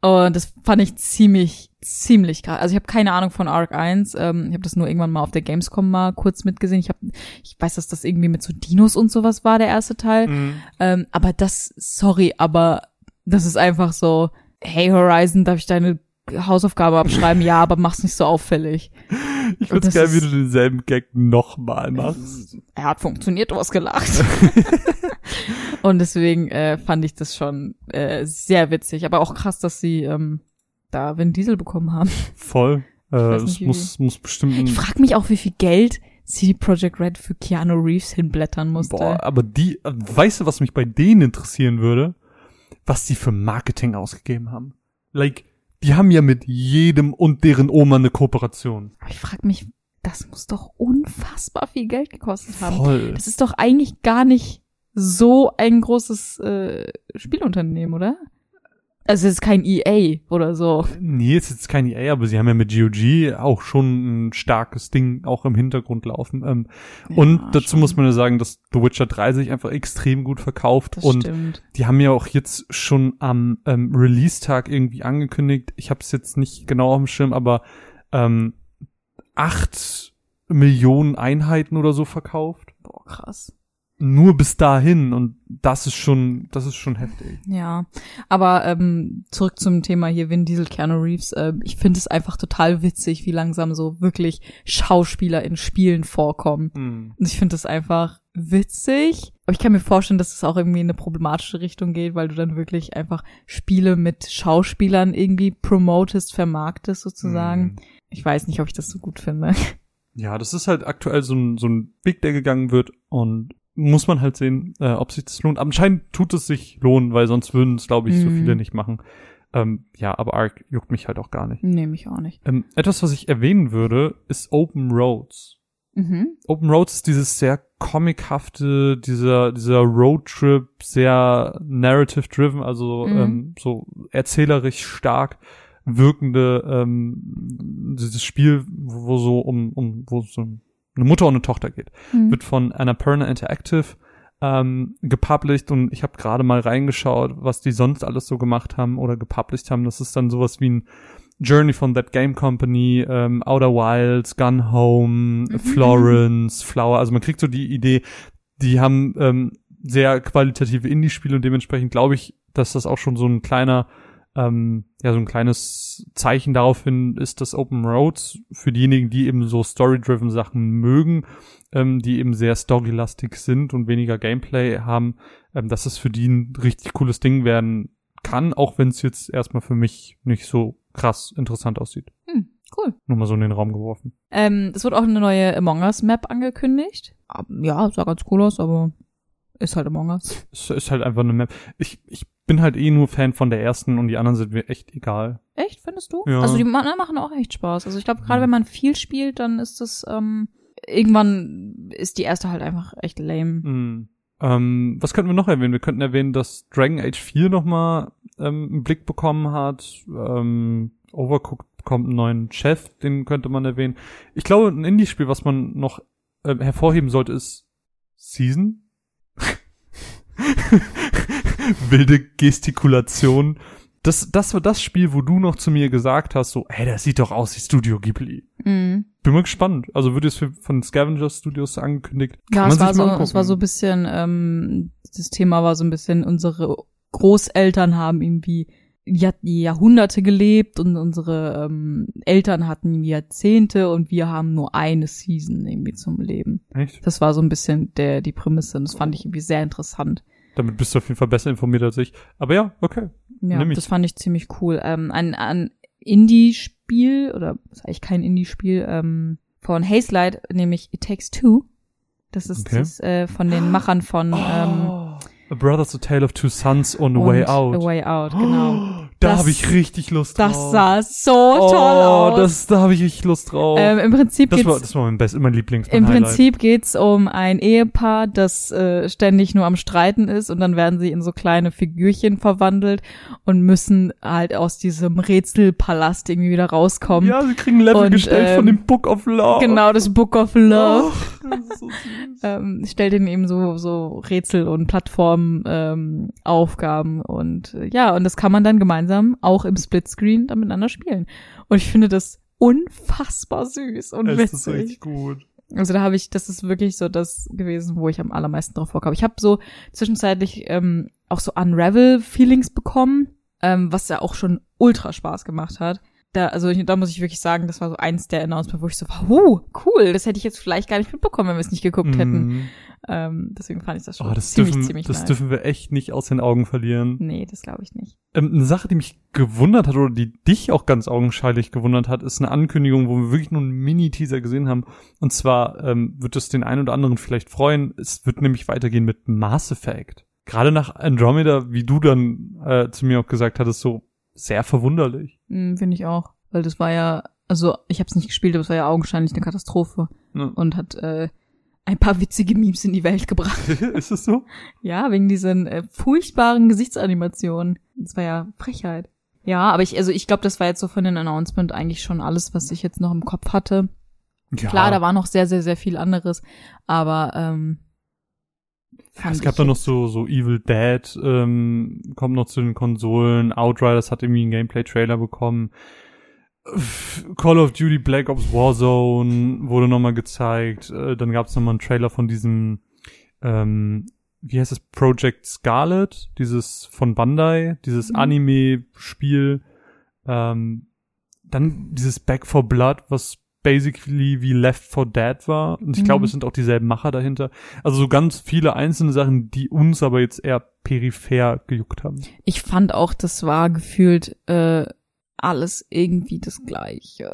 Und das fand ich ziemlich, ziemlich krass. Also ich habe keine Ahnung von Arc 1. Ähm, ich habe das nur irgendwann mal auf der Gamescom mal kurz mitgesehen. Ich hab, ich weiß, dass das irgendwie mit so Dinos und sowas war, der erste Teil. Mhm. Ähm, aber das, sorry, aber das ist einfach so, hey Horizon, darf ich deine Hausaufgabe abschreiben? ja, aber mach's nicht so auffällig. Ich find's geil, wie du denselben Gag nochmal machst. Er hat funktioniert, du hast gelacht. und deswegen äh, fand ich das schon äh, sehr witzig. Aber auch krass, dass sie ähm, da Vin Diesel bekommen haben. Voll. Äh, es muss, muss bestimmt Ich frage mich auch, wie viel Geld CD Projekt Red für Keanu Reeves hinblättern musste. Boah, aber die, äh, weißt du, was mich bei denen interessieren würde? Was die für Marketing ausgegeben haben. Like, die haben ja mit jedem und deren Oma eine Kooperation. Aber ich frage mich, das muss doch unfassbar viel Geld gekostet haben. Voll. Das ist doch eigentlich gar nicht so ein großes äh, Spielunternehmen, oder? Also es ist kein EA oder so. Nee, ist jetzt kein EA, aber sie haben ja mit GOG auch schon ein starkes Ding auch im Hintergrund laufen. Ähm, und Ja, dazu schon. muss man ja sagen, dass The Witcher 3 sich einfach extrem gut verkauft Das und stimmt. Die haben ja auch jetzt schon am ähm, Release-Tag irgendwie angekündigt. Ich habe es jetzt nicht genau auf dem Schirm, aber ähm, acht Millionen Einheiten oder so verkauft. Boah, krass. Nur bis dahin und das ist schon, das ist schon heftig. Ja, aber ähm, zurück zum Thema hier Vin Diesel, Keanu Reeves. Äh, ich finde es einfach total witzig, wie langsam so wirklich Schauspieler in Spielen vorkommen. Und ich finde das einfach witzig. Aber ich kann mir vorstellen, dass es auch irgendwie in eine problematische Richtung geht, weil du dann wirklich einfach Spiele mit Schauspielern irgendwie promotest, vermarktest sozusagen. Mhm. Ich weiß nicht, ob ich das so gut finde. Ja, das ist halt aktuell so ein, so ein Weg, der gegangen wird und muss man halt sehen, äh, ob sich das lohnt. Anscheinend tut es sich lohnen, weil sonst würden es, glaube ich, so Mhm. viele nicht machen. Ähm, ja, aber Ark juckt mich halt auch gar nicht. Nehme ich auch nicht. Ähm, etwas, was ich erwähnen würde, ist Open Roads. Mhm. Open Roads ist dieses sehr comichafte, dieser, dieser Roadtrip, sehr narrative-driven, also Mhm. ähm, so erzählerisch stark wirkende ähm, dieses Spiel, wo wo so um, um wo so eine Mutter und eine Tochter geht. Mhm. Wird von Annapurna Interactive ähm, gepublished und ich habe gerade mal reingeschaut, was die sonst alles so gemacht haben oder gepublished haben. Das ist dann sowas wie ein Journey von That Game Company, ähm, Outer Wilds, Gun Home, Mhm. Florence, Flower. Also man kriegt so die Idee, die haben ähm, sehr qualitative Indie-Spiele und dementsprechend glaube ich, dass das auch schon so ein kleiner, ähm, ja, so ein kleines Zeichen darauf hin ist, dass Open Roads für diejenigen, die eben so story-driven Sachen mögen, ähm, die eben sehr storylastig sind und weniger Gameplay haben, ähm, dass es für die ein richtig cooles Ding werden kann, auch wenn es jetzt erstmal für mich nicht so krass interessant aussieht. Hm, cool. Nur mal so in den Raum geworfen. Ähm, es wird auch eine neue Among Us Map angekündigt. Ähm, Ja, sah ganz cool aus, aber Ist halt Among Us. Es ist halt einfach eine Map. Ich, ich bin halt eh nur Fan von der ersten und die anderen sind mir echt egal. Echt, findest du? Ja. Also die ma- machen auch echt Spaß. Also ich glaube, gerade Mhm. wenn man viel spielt, dann ist das, ähm, irgendwann ist die erste halt einfach echt lame. Mhm. Ähm, was könnten wir noch erwähnen? Wir könnten erwähnen, dass Dragon Age 4 nochmal ähm, einen Blick bekommen hat. Ähm, Overcooked bekommt einen neuen Chef, den könnte man erwähnen. Ich glaube, ein Indie-Spiel, was man noch ähm, hervorheben sollte, ist Season. Wilde Gestikulation. Das, das war das Spiel, wo du noch zu mir gesagt hast, so, hey, das sieht doch aus wie Studio Ghibli. Mhm. Bin mal gespannt. Also wird für- von Scavenger Studios angekündigt. Ja, es war so, es war so ein bisschen, ähm, das Thema war so ein bisschen, unsere Großeltern haben irgendwie Jahr, Jahrhunderte gelebt und unsere ähm, Eltern hatten Jahrzehnte und wir haben nur eine Season irgendwie zum Leben. Echt? Das war so ein bisschen der die Prämisse und das fand ich irgendwie sehr interessant. Damit bist du auf jeden Fall besser informiert als ich. Aber ja, okay. Ja, das fand ich ziemlich cool. Ähm, ein, ein Indie-Spiel, oder ist eigentlich kein Indie-Spiel, ähm, von Hazelight, nämlich It Takes Two. Das ist, Okay. das, äh, von den Machern von ähm, A Brother's A Tale of Two Sons on a und Way Out. A Way Out, genau. Da habe ich richtig Lust drauf. Das sah so oh, toll aus. Das, da habe ich richtig Lust drauf. ähm, Im Prinzip das, war, geht's, das war mein Best, mein Lieblings. im mein Highlight. Prinzip geht's um ein Ehepaar, das äh, ständig nur am Streiten ist und dann werden sie in so kleine Figürchen verwandelt und müssen halt aus diesem Rätselpalast irgendwie wieder rauskommen. Ja, sie kriegen ein Level Und, gestellt von ähm, dem Book of Love. Genau, das Book of Love. Oh, so ähm, stellt ihnen eben so so Rätsel und Plattformen ähm, Aufgaben und äh, ja und das kann man dann gemeinsam auch im Splitscreen dann miteinander spielen und ich finde das unfassbar süß und Es ist witzig. richtig gut. Also da habe ich, das ist wirklich so das gewesen, wo ich am allermeisten drauf habe. Ich habe so zwischenzeitlich ähm, auch so Unravel-Feelings bekommen, ähm, was ja auch schon ultra Spaß gemacht hat. Da, also ich, da muss ich wirklich sagen, das war so eins der Announcements, wo ich so war, huh, cool, das hätte ich jetzt vielleicht gar nicht mitbekommen, wenn wir es nicht geguckt hätten. Mhm. Ähm, deswegen fand ich das schon Oh, das ziemlich, dürfen, ziemlich das nice. dürfen wir echt nicht aus den Augen verlieren. nee, das glaube ich nicht. Ähm, eine Sache, die mich gewundert hat oder die dich auch ganz augenscheinlich gewundert hat, ist eine Ankündigung, wo wir wirklich nur einen Mini-Teaser gesehen haben. Und zwar ähm, wird es den einen oder anderen vielleicht freuen. Es wird nämlich weitergehen mit Mass Effect. Gerade nach Andromeda, wie du dann äh, zu mir auch gesagt hattest, so sehr verwunderlich. Hm, Finde ich auch. Weil das war ja, also ich habe es nicht gespielt, aber es war ja augenscheinlich eine Katastrophe Ja. und hat äh, ein paar witzige Memes in die Welt gebracht. ist es so? Ja, wegen diesen äh, furchtbaren Gesichtsanimationen. Das war ja Frechheit. Ja, aber ich, also ich glaube, das war jetzt so von den Announcement eigentlich schon alles, was ich jetzt noch im Kopf hatte. Ja. Klar, da war noch sehr, sehr, sehr viel anderes, aber ähm, fand es gab da noch so, so Evil Dead, ähm, kommt noch zu den Konsolen. Outriders hat irgendwie einen Gameplay-Trailer bekommen. Call of Duty Black Ops Warzone wurde nochmal gezeigt. Äh, dann gab es nochmal einen Trailer von diesem, ähm, wie heißt es, Project Scarlet, dieses von Bandai, dieses Mhm. Anime-Spiel. Ähm, dann dieses Back for Blood, was basically wie Left 4 Dead war. Und ich glaube, Mhm. es sind auch dieselben Macher dahinter. Also so ganz viele einzelne Sachen, die uns aber jetzt eher peripher gejuckt haben. Ich fand auch, das war gefühlt äh, alles irgendwie das Gleiche.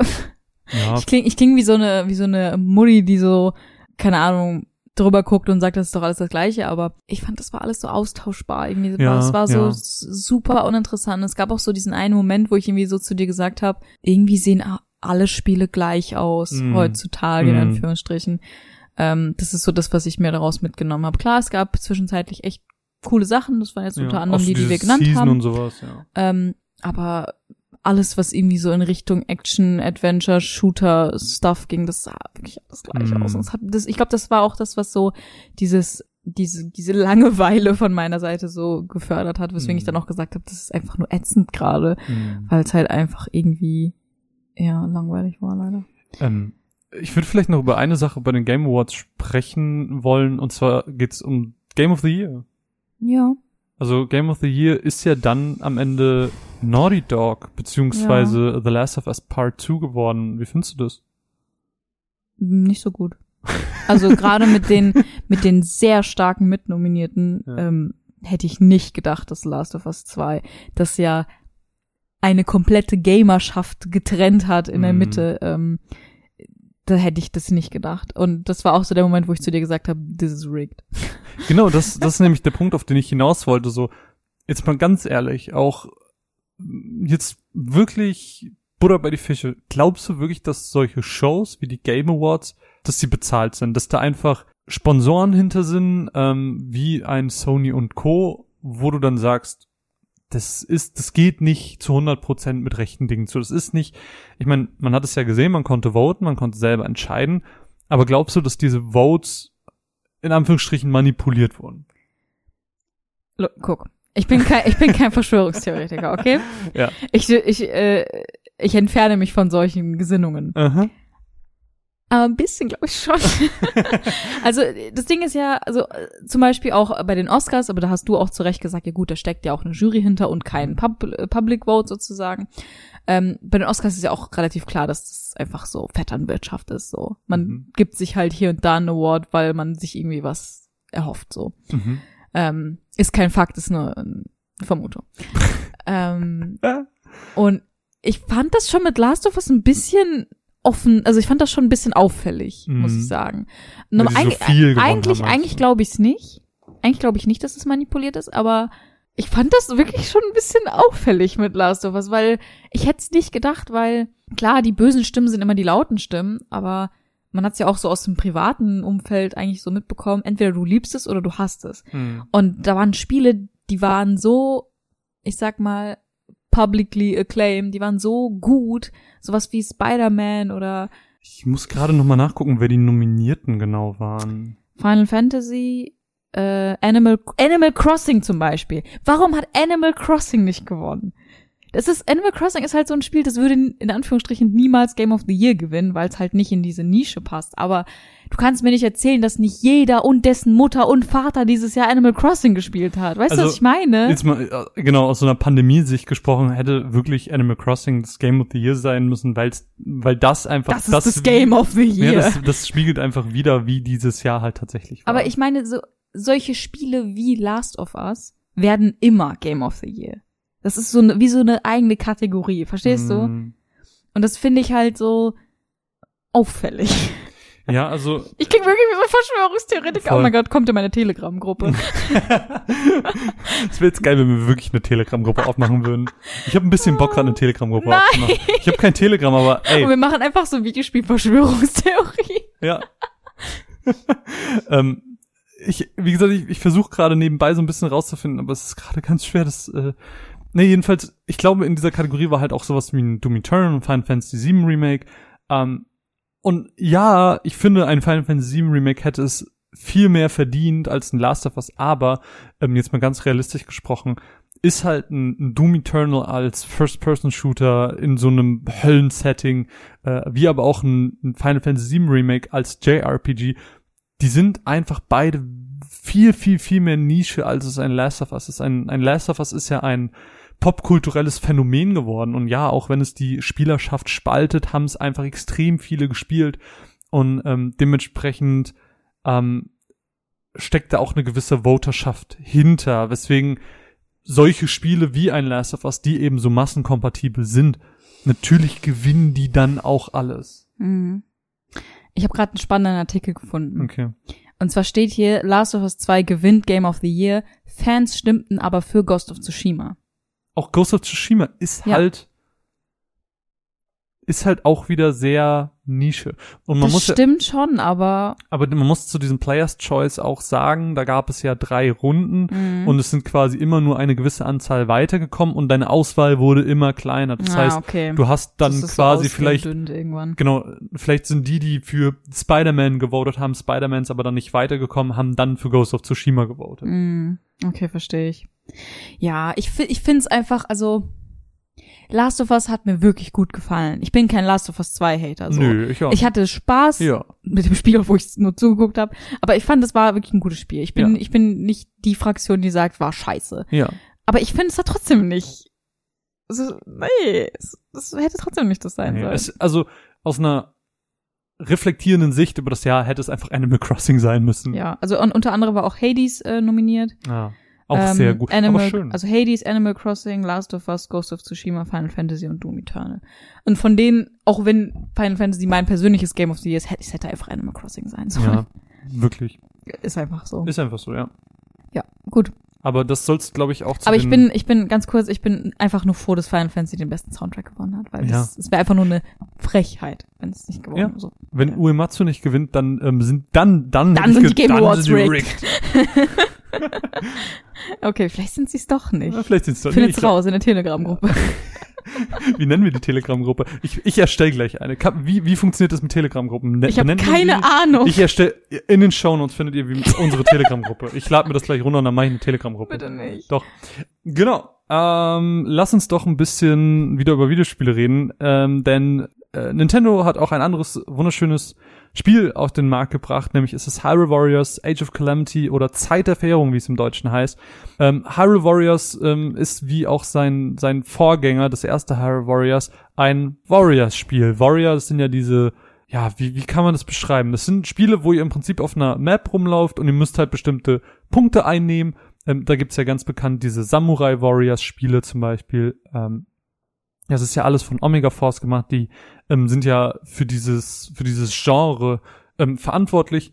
Ja, Ich kling, ich kling wie so eine, wie so eine Mutti, die so, keine Ahnung, drüber guckt und sagt, das ist doch alles das Gleiche, aber ich fand, das war alles so austauschbar. Irgendwie, Ja, es war so ja. super uninteressant. Es gab auch so diesen einen Moment, wo ich irgendwie so zu dir gesagt habe, irgendwie sehen alle Spiele gleich aus, Mm. heutzutage, in Mm. Anführungsstrichen. Ähm, das ist so das, was ich mir daraus mitgenommen habe. Klar, es gab zwischenzeitlich echt coole Sachen, das waren jetzt ja. unter anderem die, die wir genannt Season haben. und sowas, ja. Ähm, aber alles, was irgendwie so in Richtung Action, Adventure, Shooter, Stuff ging, das sah wirklich alles gleich Mm. aus. Und es hat, das, ich glaube, das war auch das, was so dieses, diese, diese Langeweile von meiner Seite so gefördert hat, weswegen Mm. ich dann auch gesagt habe, das ist einfach nur ätzend gerade, Mhm. weil es halt einfach irgendwie eher langweilig war, leider. Ähm, ich würde vielleicht noch über eine Sache bei den Game Awards sprechen wollen, und zwar geht's um Game of the Year. Ja. Also Game of the Year ist ja dann am Ende Naughty Dog beziehungsweise The Last of Us Part 2 geworden. Wie findest du das? Nicht so gut. Also gerade mit den mit den sehr starken Mitnominierten Ja. ähm, hätte ich nicht gedacht, dass Last of Us 2, das ja eine komplette Gamerschaft getrennt hat in der Mhm. Mitte, ähm, da hätte ich das nicht gedacht. Und das war auch so der Moment, wo ich zu dir gesagt habe, this is rigged. Genau, das, das ist nämlich der Punkt, auf den ich hinaus wollte. So, jetzt mal ganz ehrlich, auch jetzt wirklich Butter bei die Fische. Glaubst du wirklich, dass solche Shows wie die Game Awards, dass sie bezahlt sind, dass da einfach Sponsoren hinter sind, ähm, wie ein Sony und Co., wo du dann sagst, das ist, das geht nicht zu 100 Prozent mit rechten Dingen zu. Das ist nicht, ich meine, man hat es ja gesehen, man konnte voten, man konnte selber entscheiden, aber glaubst du, dass diese Votes in Anführungsstrichen manipuliert wurden? Guck, ich bin kein, ich bin kein Verschwörungstheoretiker, okay? Ja. Ich, ich, äh, ich entferne mich von solchen Gesinnungen. Aber ein bisschen, glaube ich schon. also das Ding ist ja, also äh, zum Beispiel auch bei den Oscars, aber da hast du auch zu Recht gesagt, ja gut, da steckt ja auch eine Jury hinter und kein Pub äh, Public Vote sozusagen. Ähm, bei den Oscars ist ja auch relativ klar, dass das einfach so Vetternwirtschaft ist. So, man Mhm. gibt sich halt hier und da einen Award, weil man sich irgendwie was erhofft. So Mhm. ähm, ist kein Fakt, ist nur eine Vermutung. ähm, und ich fand das schon mit Last of Us ein bisschen offen, also ich fand das schon ein bisschen auffällig, muss Mhm. ich sagen. Weil Nur die so eigentlich eigentlich, eigentlich glaube ich es nicht. Eigentlich glaube ich nicht, dass es manipuliert ist, aber ich fand das wirklich schon ein bisschen auffällig mit Last of Us, weil ich hätte es nicht gedacht, weil klar, die bösen Stimmen sind immer die lauten Stimmen, aber man hat es ja auch so aus dem privaten Umfeld eigentlich so mitbekommen, entweder du liebst es oder du hasst es. Mhm. Und da waren Spiele, die waren so, ich sag mal, publicly acclaimed, die waren so gut, sowas wie Spider-Man oder Ich muss gerade noch mal nachgucken, wer die Nominierten genau waren. Final Fantasy, äh, Animal, Animal Crossing zum Beispiel. Warum hat Animal Crossing nicht gewonnen? Das ist, Animal Crossing ist halt so ein Spiel, das würde in Anführungsstrichen niemals Game of the Year gewinnen, weil es halt nicht in diese Nische passt. Aber du kannst mir nicht erzählen, dass nicht jeder und dessen Mutter und Vater dieses Jahr Animal Crossing gespielt hat. Weißt du, Also, was ich meine? Jetzt mal, äh, genau, aus so einer Pandemie-Sicht gesprochen, hätte wirklich Animal Crossing das Game of the Year sein müssen, weil's, weil das einfach, Das ist das, Game of the ja, Year. das, das spiegelt einfach wieder, wie dieses Jahr halt tatsächlich war. Aber ich meine, so, solche Spiele wie Last of Us werden immer Game of the Year. Das ist so eine, wie so eine eigene Kategorie, verstehst du? Mm. Und das finde ich halt so auffällig. Ja, also, Ich klinge wirklich wie so ein Verschwörungstheoretiker. Voll. Oh mein Gott, kommt in meine Telegram-Gruppe. es wäre jetzt geil, wenn wir wirklich eine Telegram-Gruppe aufmachen würden. Ich habe ein bisschen Bock, gerade eine Telegram-Gruppe aufzumachen. Ich habe kein Telegram, aber Und ey, wir machen einfach so Videospiel-Verschwörungstheorie. ja. ähm, ich, wie gesagt, ich, ich versuche gerade nebenbei so ein bisschen rauszufinden, aber es ist gerade ganz schwer, das, äh, nee, jedenfalls, ich glaube, in dieser Kategorie war halt auch sowas wie ein Doom Eternal und Final Fantasy VII Remake, ähm, und ja, ich finde, ein Final Fantasy VII Remake hätte es viel mehr verdient als ein Last of Us, aber ähm, jetzt mal ganz realistisch gesprochen, ist halt ein, Doom Eternal als First-Person-Shooter in so einem Höllensetting, äh, wie aber auch ein, ein Final Fantasy VII Remake als JRPG, die sind einfach beide viel, viel, viel mehr Nische, als es ein Last of Us ist. Ein, ein Last of Us ist ja ein popkulturelles Phänomen geworden. Und ja, auch wenn es die Spielerschaft spaltet, haben es einfach extrem viele gespielt. Und ähm, dementsprechend ähm, steckt da auch eine gewisse Voterschaft hinter, weswegen solche Spiele wie ein Last of Us, die eben so massenkompatibel sind, natürlich gewinnen die dann auch alles. Mhm. Ich habe gerade einen spannenden Artikel gefunden. Okay. Und zwar steht hier, Last of Us 2 gewinnt Game of the Year. Fans stimmten aber für Ghost of Tsushima. Auch Ghost of Tsushima ist Ja. halt ist halt auch wieder sehr Nische. Und man das muss ja, stimmt schon, aber aber man muss zu diesem Players Choice auch sagen, da gab es ja drei Runden Mhm. und es sind quasi immer nur eine gewisse Anzahl weitergekommen und deine Auswahl wurde immer kleiner. Das ah, heißt, okay. du hast dann Das ist quasi so vielleicht. Genau, vielleicht sind die, die für Spider-Man gewotet haben, Spider-Mans aber dann nicht weitergekommen, haben dann für Ghost of Tsushima gewotet. Mm, okay, verstehe ich. Ja, ich, ich finde es einfach, also Last of Us hat mir wirklich gut gefallen. Ich bin kein Last of Us 2 Hater. So. Nö, ich auch. Ich hatte Spaß ja. mit dem Spiel, obwohl ich nur zugeguckt habe. Aber ich fand, es war wirklich ein gutes Spiel. Ich bin, Ja. ich bin nicht die Fraktion, die sagt, war scheiße. Ja. Aber ich finde, es hat trotzdem nicht. So, nee, es, es hätte trotzdem nicht das sein Nee, sollen. es, also aus einer reflektierenden Sicht über das Jahr hätte es einfach Animal Crossing sein müssen. ja, also und unter anderem war auch Hades äh, nominiert. Ah. Auch Ähm, sehr gut. Animal, aber schön. Also Hades, Animal Crossing, Last of Us, Ghost of Tsushima, Final Fantasy und Doom Eternal. Und von denen, auch wenn Final Fantasy mein persönliches Game of the Year ist, hätte es hätte einfach Animal Crossing sein sollen. ja, wirklich. Ist einfach so. Ist einfach so, ja. Ja, gut. Aber das soll's, glaube ich, auch zu Aber ich bin, ich bin ganz kurz, ich bin einfach nur froh, dass Final Fantasy den besten Soundtrack gewonnen hat, weil Ja. das, es wäre einfach nur eine Frechheit, wenn es nicht gewonnen Ja. wäre. So. Wenn Uematsu nicht gewinnt, dann ähm, sind dann dann Dann ich sind die Game Awards rigged. Okay, vielleicht sind sie es doch nicht. Ja, vielleicht sind's doch Findet's nicht. raus in der Telegram-Gruppe. Wie nennen wir die Telegram-Gruppe? Ich, ich erstelle gleich eine. Wie, wie funktioniert das mit Telegram-Gruppen? Ne- Ich habe keine? Ahnung. Ich erstelle, in den Shownotes findet ihr wie unsere Telegram-Gruppe. Ich lade mir das gleich runter und dann mache ich eine Telegram-Gruppe. Bitte nicht. Doch. Genau. Ähm, lass uns doch ein bisschen wieder über Videospiele reden, ähm, denn äh, Nintendo hat auch ein anderes wunderschönes Spiel auf den Markt gebracht, nämlich ist es Hyrule Warriors, Age of Calamity oder Zeit der Verheerung, wie es im Deutschen heißt. Ähm, Hyrule Warriors ähm, ist wie auch sein, sein Vorgänger, das erste Hyrule Warriors, ein Warriors-Spiel. Warriors sind ja diese ja, wie, wie kann man das beschreiben? Das sind Spiele, wo ihr im Prinzip auf einer Map rumlauft und ihr müsst halt bestimmte Punkte einnehmen. Ähm, da gibt's ja ganz bekannt diese Samurai Warriors Spiele zum Beispiel. Ähm, das ist ja alles von Omega Force gemacht. Die ähm, sind ja für dieses, für dieses Genre ähm, verantwortlich.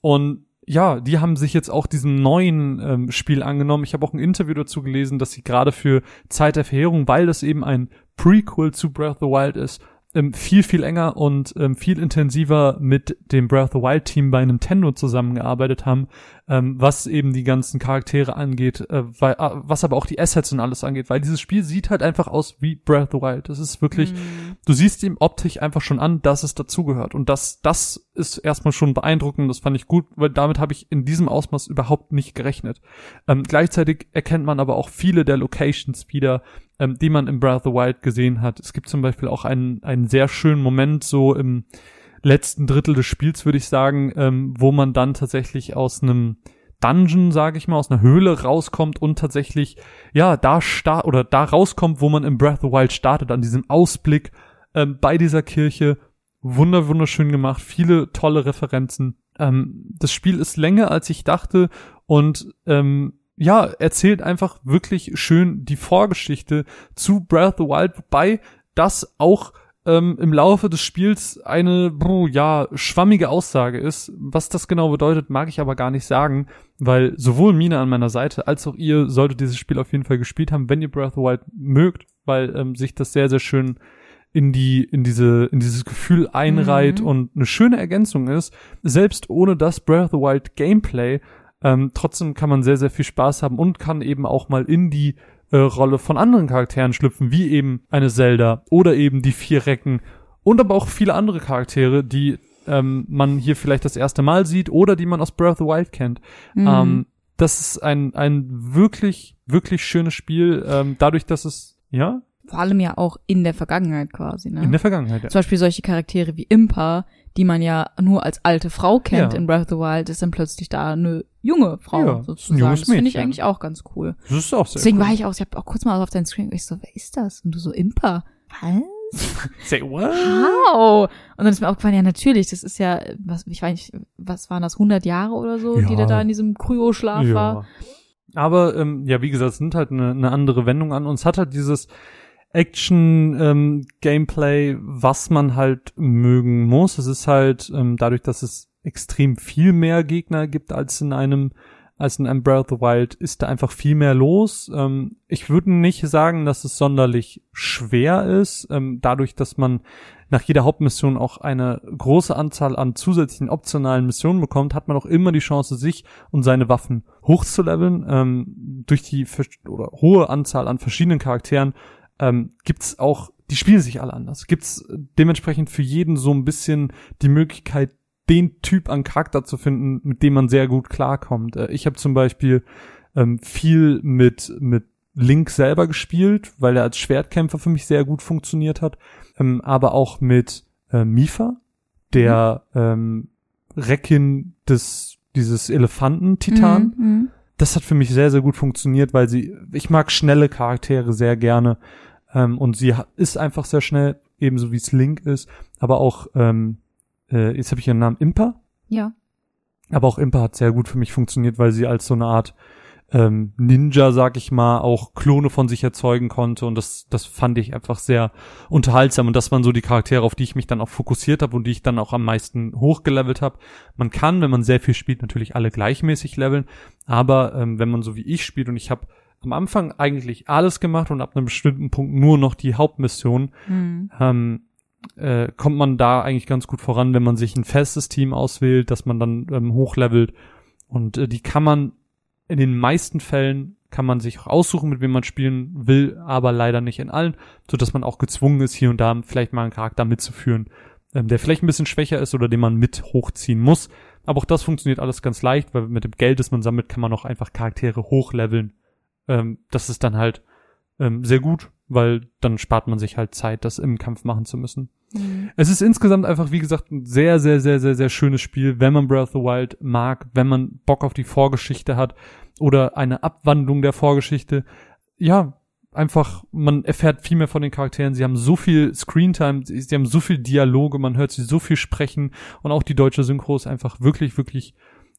Und ja, die haben sich jetzt auch diesem neuen ähm, Spiel angenommen. Ich habe auch ein Interview dazu gelesen, dass sie gerade für Zeit der Verheerung, weil das eben ein Prequel zu Breath of the Wild ist, ähm, viel, viel enger und ähm, viel intensiver mit dem Breath of the Wild Team bei Nintendo zusammengearbeitet haben, ähm, was eben die ganzen Charaktere angeht, äh, weil, äh, was aber auch die Assets und alles angeht, weil dieses Spiel sieht halt einfach aus wie Breath of the Wild. Das ist wirklich, Mhm. du siehst ihm optisch einfach schon an, dass es dazugehört. Und das, das ist erstmal schon beeindruckend, das fand ich gut, weil damit habe ich in diesem Ausmaß überhaupt nicht gerechnet. Ähm, gleichzeitig erkennt man aber auch viele der Locations wieder, ähm, die man in Breath of the Wild gesehen hat. Es gibt zum Beispiel auch einen, einen sehr schönen Moment so im letzten Drittel des Spiels, würde ich sagen, ähm, wo man dann tatsächlich aus einem Dungeon, sage ich mal, aus einer Höhle rauskommt und tatsächlich, ja, da start oder da rauskommt, wo man im Breath of the Wild startet, an diesem Ausblick ähm, bei dieser Kirche. Wunder, wunderschön gemacht, viele tolle Referenzen. Ähm, das Spiel ist länger, als ich dachte und ähm, ja, erzählt einfach wirklich schön die Vorgeschichte zu Breath of the Wild, wobei das auch ähm, im Laufe des Spiels eine, bruh, ja, schwammige Aussage ist. Was das genau bedeutet, mag ich aber gar nicht sagen, weil sowohl Mina an meiner Seite als auch ihr solltet dieses Spiel auf jeden Fall gespielt haben, wenn ihr Breath of the Wild mögt, weil ähm, sich das sehr, sehr schön in die, in diese, in dieses Gefühl einreiht Mhm. und eine schöne Ergänzung ist. Selbst ohne das Breath of the Wild Gameplay, ähm, trotzdem kann man sehr, sehr viel Spaß haben und kann eben auch mal in die äh, Rolle von anderen Charakteren schlüpfen, wie eben eine Zelda oder eben die vier Recken und aber auch viele andere Charaktere, die ähm, man hier vielleicht das erste Mal sieht oder die man aus Breath of the Wild kennt. Mhm. Ähm, das ist ein, ein wirklich, wirklich schönes Spiel, ähm, dadurch, dass es, ja, Vor allem ja auch in der Vergangenheit quasi, ne? in der Vergangenheit, ja. Zum Beispiel solche Charaktere wie Impa, die man ja nur als alte Frau kennt Ja. in Breath of the Wild, ist dann plötzlich da eine junge Frau Ja, ist ein sozusagen. junges Das finde ich Mädchen. eigentlich auch ganz cool. Das ist auch sehr Deswegen cool. war ich auch, ich habe auch kurz mal auf deinen Screen, ich so, wer ist das? Und du so, Impa. Was? Say what? Wow. Und dann ist mir aufgefallen, ja natürlich, das ist ja, was, ich weiß nicht, was waren das, 100 Jahre oder so, die Ja. der da in diesem Kryoschlaf war? Aber ähm, ja, wie gesagt, es nimmt halt eine, eine andere Wendung an. Und es hat halt dieses Action-Gameplay, was man halt mögen muss. Es ist halt ähm, dadurch, dass es extrem viel mehr Gegner gibt als in einem als in einem Breath of the Wild, ist da einfach viel mehr los. Ähm, ich würde nicht sagen, dass es sonderlich schwer ist, ähm, dadurch, dass man nach jeder Hauptmission auch eine große Anzahl an zusätzlichen optionalen Missionen bekommt, hat man auch immer die Chance, sich und seine Waffen hochzuleveln. Ähm, durch die oder hohe Anzahl an verschiedenen Charakteren ähm, gibt's auch, die spielen sich alle anders. Gibt's dementsprechend für jeden so ein bisschen die Möglichkeit, den Typ an Charakter zu finden, mit dem man sehr gut klarkommt. Äh, ich habe zum Beispiel ähm, viel mit mit Link selber gespielt, weil er als Schwertkämpfer für mich sehr gut funktioniert hat, ähm, aber auch mit äh, Mifa, der ähm, Reckin des dieses Elefanten-Titan. Mhm, mhm. Das hat für mich sehr, sehr gut funktioniert, weil sie, ich mag schnelle Charaktere sehr gerne. Ähm, und sie ist einfach sehr schnell, ebenso wie es Link ist. Aber auch, ähm, äh, jetzt habe ich ihren Namen Impa. Ja. Aber auch Impa hat sehr gut für mich funktioniert, weil sie als so eine Art ähm, Ninja, sag ich mal, auch Klone von sich erzeugen konnte und das, das fand ich einfach sehr unterhaltsam und das waren so die Charaktere, auf die ich mich dann auch fokussiert habe und die ich dann auch am meisten hochgelevelt habe. Man kann, wenn man sehr viel spielt, natürlich alle gleichmäßig leveln, aber ähm, wenn man so wie ich spielt und ich habe am Anfang eigentlich alles gemacht und ab einem bestimmten Punkt nur noch die Hauptmission, Mhm. ähm, äh, kommt man da eigentlich ganz gut voran, wenn man sich ein festes Team auswählt, dass man dann ähm, hochlevelt. Und äh, die kann man in den meisten Fällen kann man sich auch aussuchen, mit wem man spielen will, aber leider nicht in allen, so dass man auch gezwungen ist, hier und da vielleicht mal einen Charakter mitzuführen, ähm, der vielleicht ein bisschen schwächer ist oder den man mit hochziehen muss. Aber auch das funktioniert alles ganz leicht, weil mit dem Geld, das man sammelt, kann man auch einfach Charaktere hochleveln. Ähm, das ist dann halt ähm, sehr gut, weil dann spart man sich halt Zeit, das im Kampf machen zu müssen. Mhm. Es ist insgesamt einfach, wie gesagt, ein sehr, sehr, sehr, sehr, sehr schönes Spiel, wenn man Breath of the Wild mag, wenn man Bock auf die Vorgeschichte hat oder eine Abwandlung der Vorgeschichte. Ja, einfach, man erfährt viel mehr von den Charakteren. Sie haben so viel Screentime, sie sie haben so viel Dialoge, man hört sie so viel sprechen und auch die deutsche Synchro ist einfach wirklich, wirklich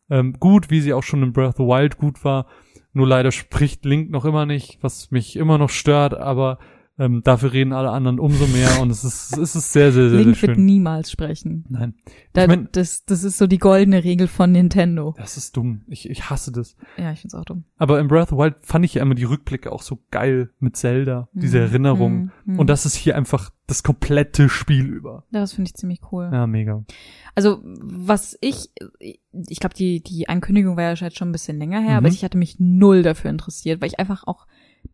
ähm, gut, wie sie auch schon in Breath of the Wild gut war. Nur leider spricht Link noch immer nicht, was mich immer noch stört, aber ähm, dafür reden alle anderen umso mehr und es ist, es ist sehr, sehr, sehr, Link sehr wird schön. niemals sprechen. Nein. Da, Ich mein- das, das ist so die goldene Regel von Nintendo. Das ist dumm. Ich, ich hasse das. Ja, ich find's auch dumm. Aber in Breath of the Wild fand ich ja immer die Rückblicke auch so geil mit Zelda, diese Mhm. Erinnerung. Mhm. Und das ist hier einfach das komplette Spiel über. Ja, das finde ich ziemlich cool. Ja, mega. Also, was ich, ich glaube, die, die Ankündigung war ja schon ein bisschen länger her, Mhm. aber ich hatte mich null dafür interessiert, weil ich einfach auch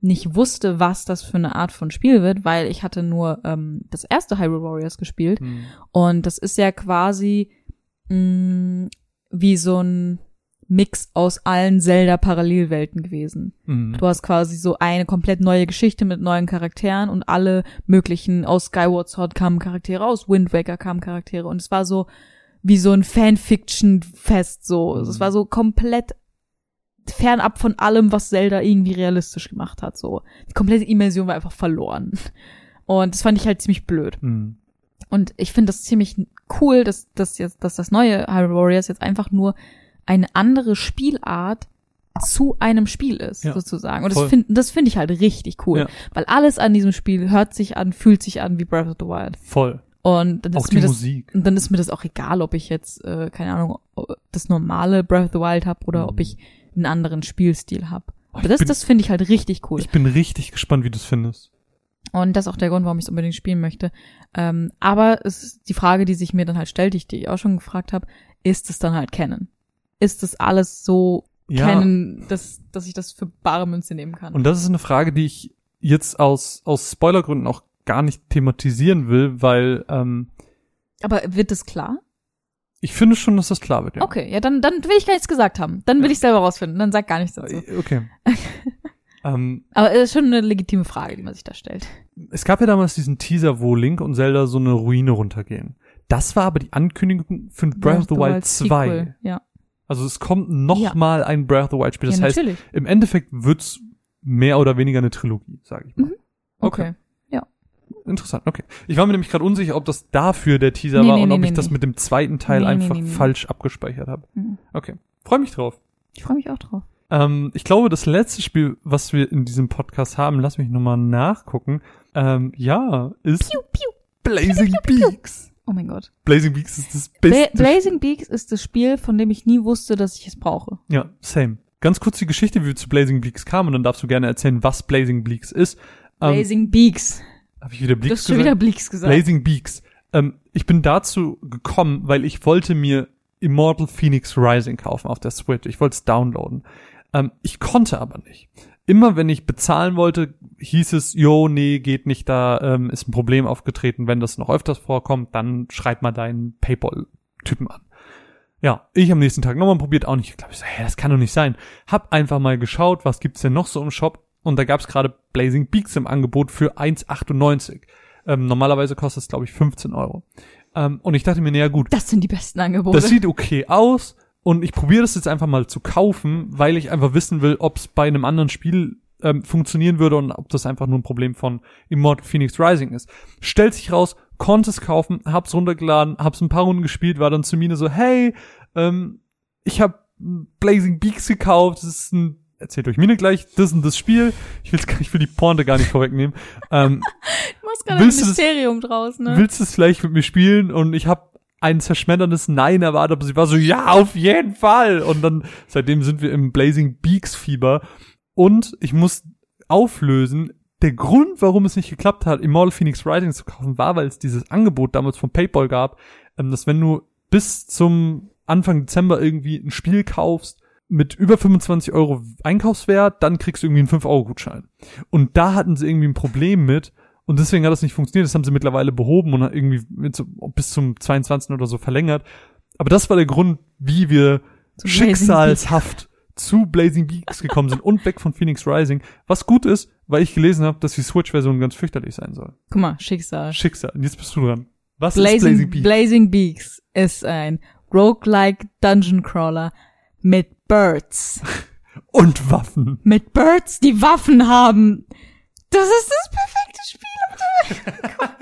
nicht wusste, was das für eine Art von Spiel wird, weil ich hatte nur ähm, das erste Hyrule Warriors gespielt Hm. und das ist ja quasi mh, wie so ein Mix aus allen Zelda-Parallelwelten gewesen. Mhm. Du hast quasi so eine komplett neue Geschichte mit neuen Charakteren und alle möglichen aus Skyward Sword kamen Charaktere, aus Wind Waker kamen Charaktere und es war so wie so ein Fanfiction-Fest so. Mhm. Es war so komplett fernab von allem, was Zelda irgendwie realistisch gemacht hat. So die komplette Immersion war einfach verloren und das fand ich halt ziemlich blöd. Mhm. Und ich finde das ziemlich cool, dass, dass jetzt, dass das neue Hyrule Warriors jetzt einfach nur eine andere Spielart zu einem Spiel ist, Ja, sozusagen. Und das voll. finde das finde ich halt richtig cool. Ja. Weil alles an diesem Spiel hört sich an, fühlt sich an wie Breath of the Wild. Voll. Und dann Auch ist mir das, Musik. und dann ist mir das auch egal, ob ich jetzt, äh, keine Ahnung, das normale Breath of the Wild habe oder Mhm. ob ich einen anderen Spielstil habe. Oh, das, bin- das finde ich halt richtig cool. Ich bin richtig gespannt, wie du es findest. Und das ist auch der Grund, warum ich es unbedingt spielen möchte. Ähm, aber es ist die Frage, die sich mir dann halt stellt, die ich dir auch schon gefragt habe, ist es dann halt Canon? Ist es alles so Ja. Canon, dass, dass ich das für bare Münze nehmen kann? Und das ist eine Frage, die ich jetzt aus, aus Spoilergründen auch gar nicht thematisieren will, weil ähm, aber wird es klar? Ich finde schon, dass das klar wird. Ja. Okay, ja, dann, dann will ich gar nichts gesagt haben. Dann will Ja. ich selber rausfinden. Dann sag gar nichts dazu. Äh, Okay. ähm, Aber es ist schon eine legitime Frage, die man sich da stellt. es gab ja damals diesen Teaser, wo Link und Zelda so eine Ruine runtergehen. Das war aber die Ankündigung für Breath of the Wild 2. Sequel. Ja, Also es kommt noch Ja. mal ein Breath of the Wild Spiel. Das ja heißt, im Endeffekt wird's mehr oder weniger eine Trilogie, sage ich mal. Mhm. Okay. Interessant, okay. Ich war mir nämlich gerade unsicher, ob das dafür der Teaser Nee, war nee, und nee, ob ich das mit dem zweiten Teil einfach falsch abgespeichert habe. Mhm. Okay, freue mich drauf. Ich freue mich auch drauf. Ähm, ich glaube, das letzte Spiel, was wir in diesem Podcast haben, lass mich nochmal nachgucken, ähm, ja, ist Piu, piu. Blazing Beaks. Oh mein Gott. Blazing Beaks ist das Bla beste. Blazing Beaks ist das Spiel, von dem ich nie wusste, dass ich es brauche. ja, same. Ganz kurz die Geschichte, wie wir zu Blazing Beaks kamen und dann darfst du gerne erzählen, was Blazing Beaks ist. Ähm, Blazing Beaks. Habe ich wieder Du Beaks hast schon gesagt? wieder Bleaks gesagt. Blazing Beaks. Ähm, ich bin dazu gekommen, weil ich wollte mir Immortal Phoenix Rising kaufen auf der Switch. Ich wollte es downloaden. Ähm, ich konnte aber nicht. Immer wenn ich bezahlen wollte, hieß es, jo, nee, geht nicht, da ähm, ist ein Problem aufgetreten. Wenn das noch öfters vorkommt, dann schreib mal deinen Paypal-Typen an. Ja, ich am nächsten Tag nochmal probiert, auch nicht. Ich glaube, so, hä, das kann doch nicht sein. Hab einfach mal geschaut, was gibt's denn noch so im Shop? Und da gab's gerade Blazing Beaks im Angebot für 1,98. Ähm, normalerweise kostet es, glaube ich, 15 Euro. Ähm, und ich dachte mir, naja gut, Das sind die besten Angebote. das sieht okay aus und ich probiere das jetzt einfach mal zu kaufen, weil ich einfach wissen will, ob es bei einem anderen Spiel ähm, funktionieren würde und ob das einfach nur ein Problem von Immortal Phoenix Rising ist. Stellt sich raus, konnte es kaufen, hab's runtergeladen, hab's ein paar Runden gespielt, war dann zu Mine so, hey, ähm, ich hab Blazing Beaks gekauft, das ist ein erzählt euch Mine gleich, das und das Spiel. Ich, will's, gar- ich will die Pointe gar nicht vorwegnehmen. Ähm, Du machst gerade ein du das- Mysterium draus, ne? willst du es vielleicht mit mir spielen? Und ich habe ein zerschmetterndes Nein erwartet, aber sie war so, ja, auf jeden Fall. Und dann, seitdem sind wir im Blazing Beaks Fieber. Und ich muss auflösen, der Grund, warum es nicht geklappt hat, Immortal Phoenix Rising zu kaufen, war, weil es dieses Angebot damals von PayPal gab, ähm, dass wenn du bis zum Anfang Dezember irgendwie ein Spiel kaufst mit über 25 Euro Einkaufswert, dann kriegst du irgendwie einen 5-Euro-Gutschein. Und da hatten sie irgendwie ein Problem mit, und deswegen hat das nicht funktioniert. Das haben sie mittlerweile behoben und irgendwie bis zum 22. oder so verlängert. Aber das war der Grund, wie wir Zu schicksalshaft zu Blazing Beaks gekommen sind und weg von Phoenix Rising. Was gut ist, weil ich gelesen habe, dass die Switch-Version ganz fürchterlich sein soll. Guck mal, Schicksal. Schicksal. Und jetzt bist du dran. Was ist Blazing, Blazing Beaks? Blazing Beaks ist ein roguelike Dungeon Crawler mit Birds. und Waffen. Mit Birds, die Waffen haben. Das ist das perfekte Spiel. auf der Welt.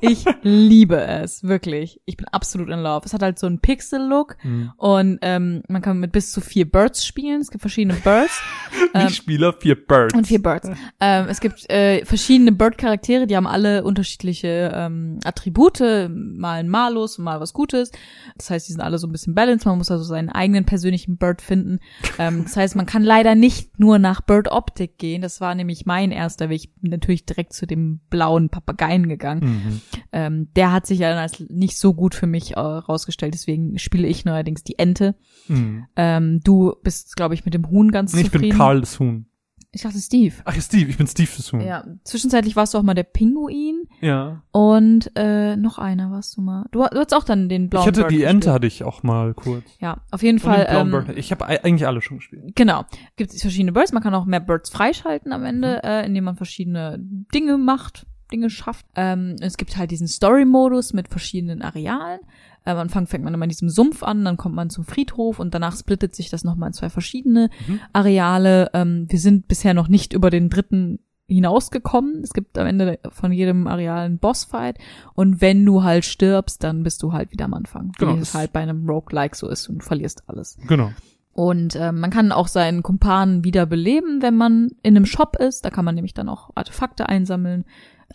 ich liebe es, wirklich. Ich bin absolut in love. Es hat halt so einen Pixel-Look Hm. und ähm, man kann mit bis zu vier Birds spielen. Es gibt verschiedene Birds. Ähm, Spieler, vier Birds. Und vier Birds. Ähm, es gibt äh, verschiedene Bird-Charaktere, die haben alle unterschiedliche ähm, Attribute, mal ein Malus, mal was Gutes. Das heißt, die sind alle so ein bisschen balanced. Man muss also seinen eigenen persönlichen Bird finden. Ähm, das heißt, man kann leider nicht nur nach Bird-Optik gehen. Das war nämlich mein erster Weg. Natürlich direkt zu dem blauen Papageien gegangen. Mhm. Ähm, der hat sich ja dann als nicht so gut für mich äh, rausgestellt. Deswegen spiele ich neuerdings die Ente. Mhm. Ähm, du bist, glaube ich, mit dem Huhn ganz ich zufrieden. bin Karl das Huhn. Ich dachte Steve. Ach, Steve, ich bin Steve Huhn. Ja, zwischenzeitlich warst du auch mal der Pinguin ja. und äh, noch einer warst du mal. Du, du hattest auch dann den blauen Ich hatte Bird die Ente gespielt. hatte ich auch mal kurz. Ja, auf jeden Und Fall. den blauen Ähm, Bird. Ich habe eigentlich alle schon gespielt. genau. Gibt es verschiedene Birds. Man kann auch mehr Birds freischalten am Ende, äh, indem man verschiedene Dinge macht, Dinge schafft. Ähm, es gibt halt diesen Story-Modus mit verschiedenen Arealen. Am Anfang fängt man immer in diesem Sumpf an, dann kommt man zum Friedhof und danach splittet sich das nochmal in zwei verschiedene Mhm. Areale. Ähm, wir sind bisher noch nicht über den dritten hinausgekommen. Es gibt am Ende von jedem Areal einen Bossfight. Und wenn du halt stirbst, dann bist du halt wieder am Anfang. Genau, Wie es halt bei einem Roguelike so ist und verlierst alles. Genau. Und ähm, man kann auch seinen Kumpanen wieder beleben, wenn man in einem Shop ist. Da kann man nämlich dann auch Artefakte einsammeln, äh,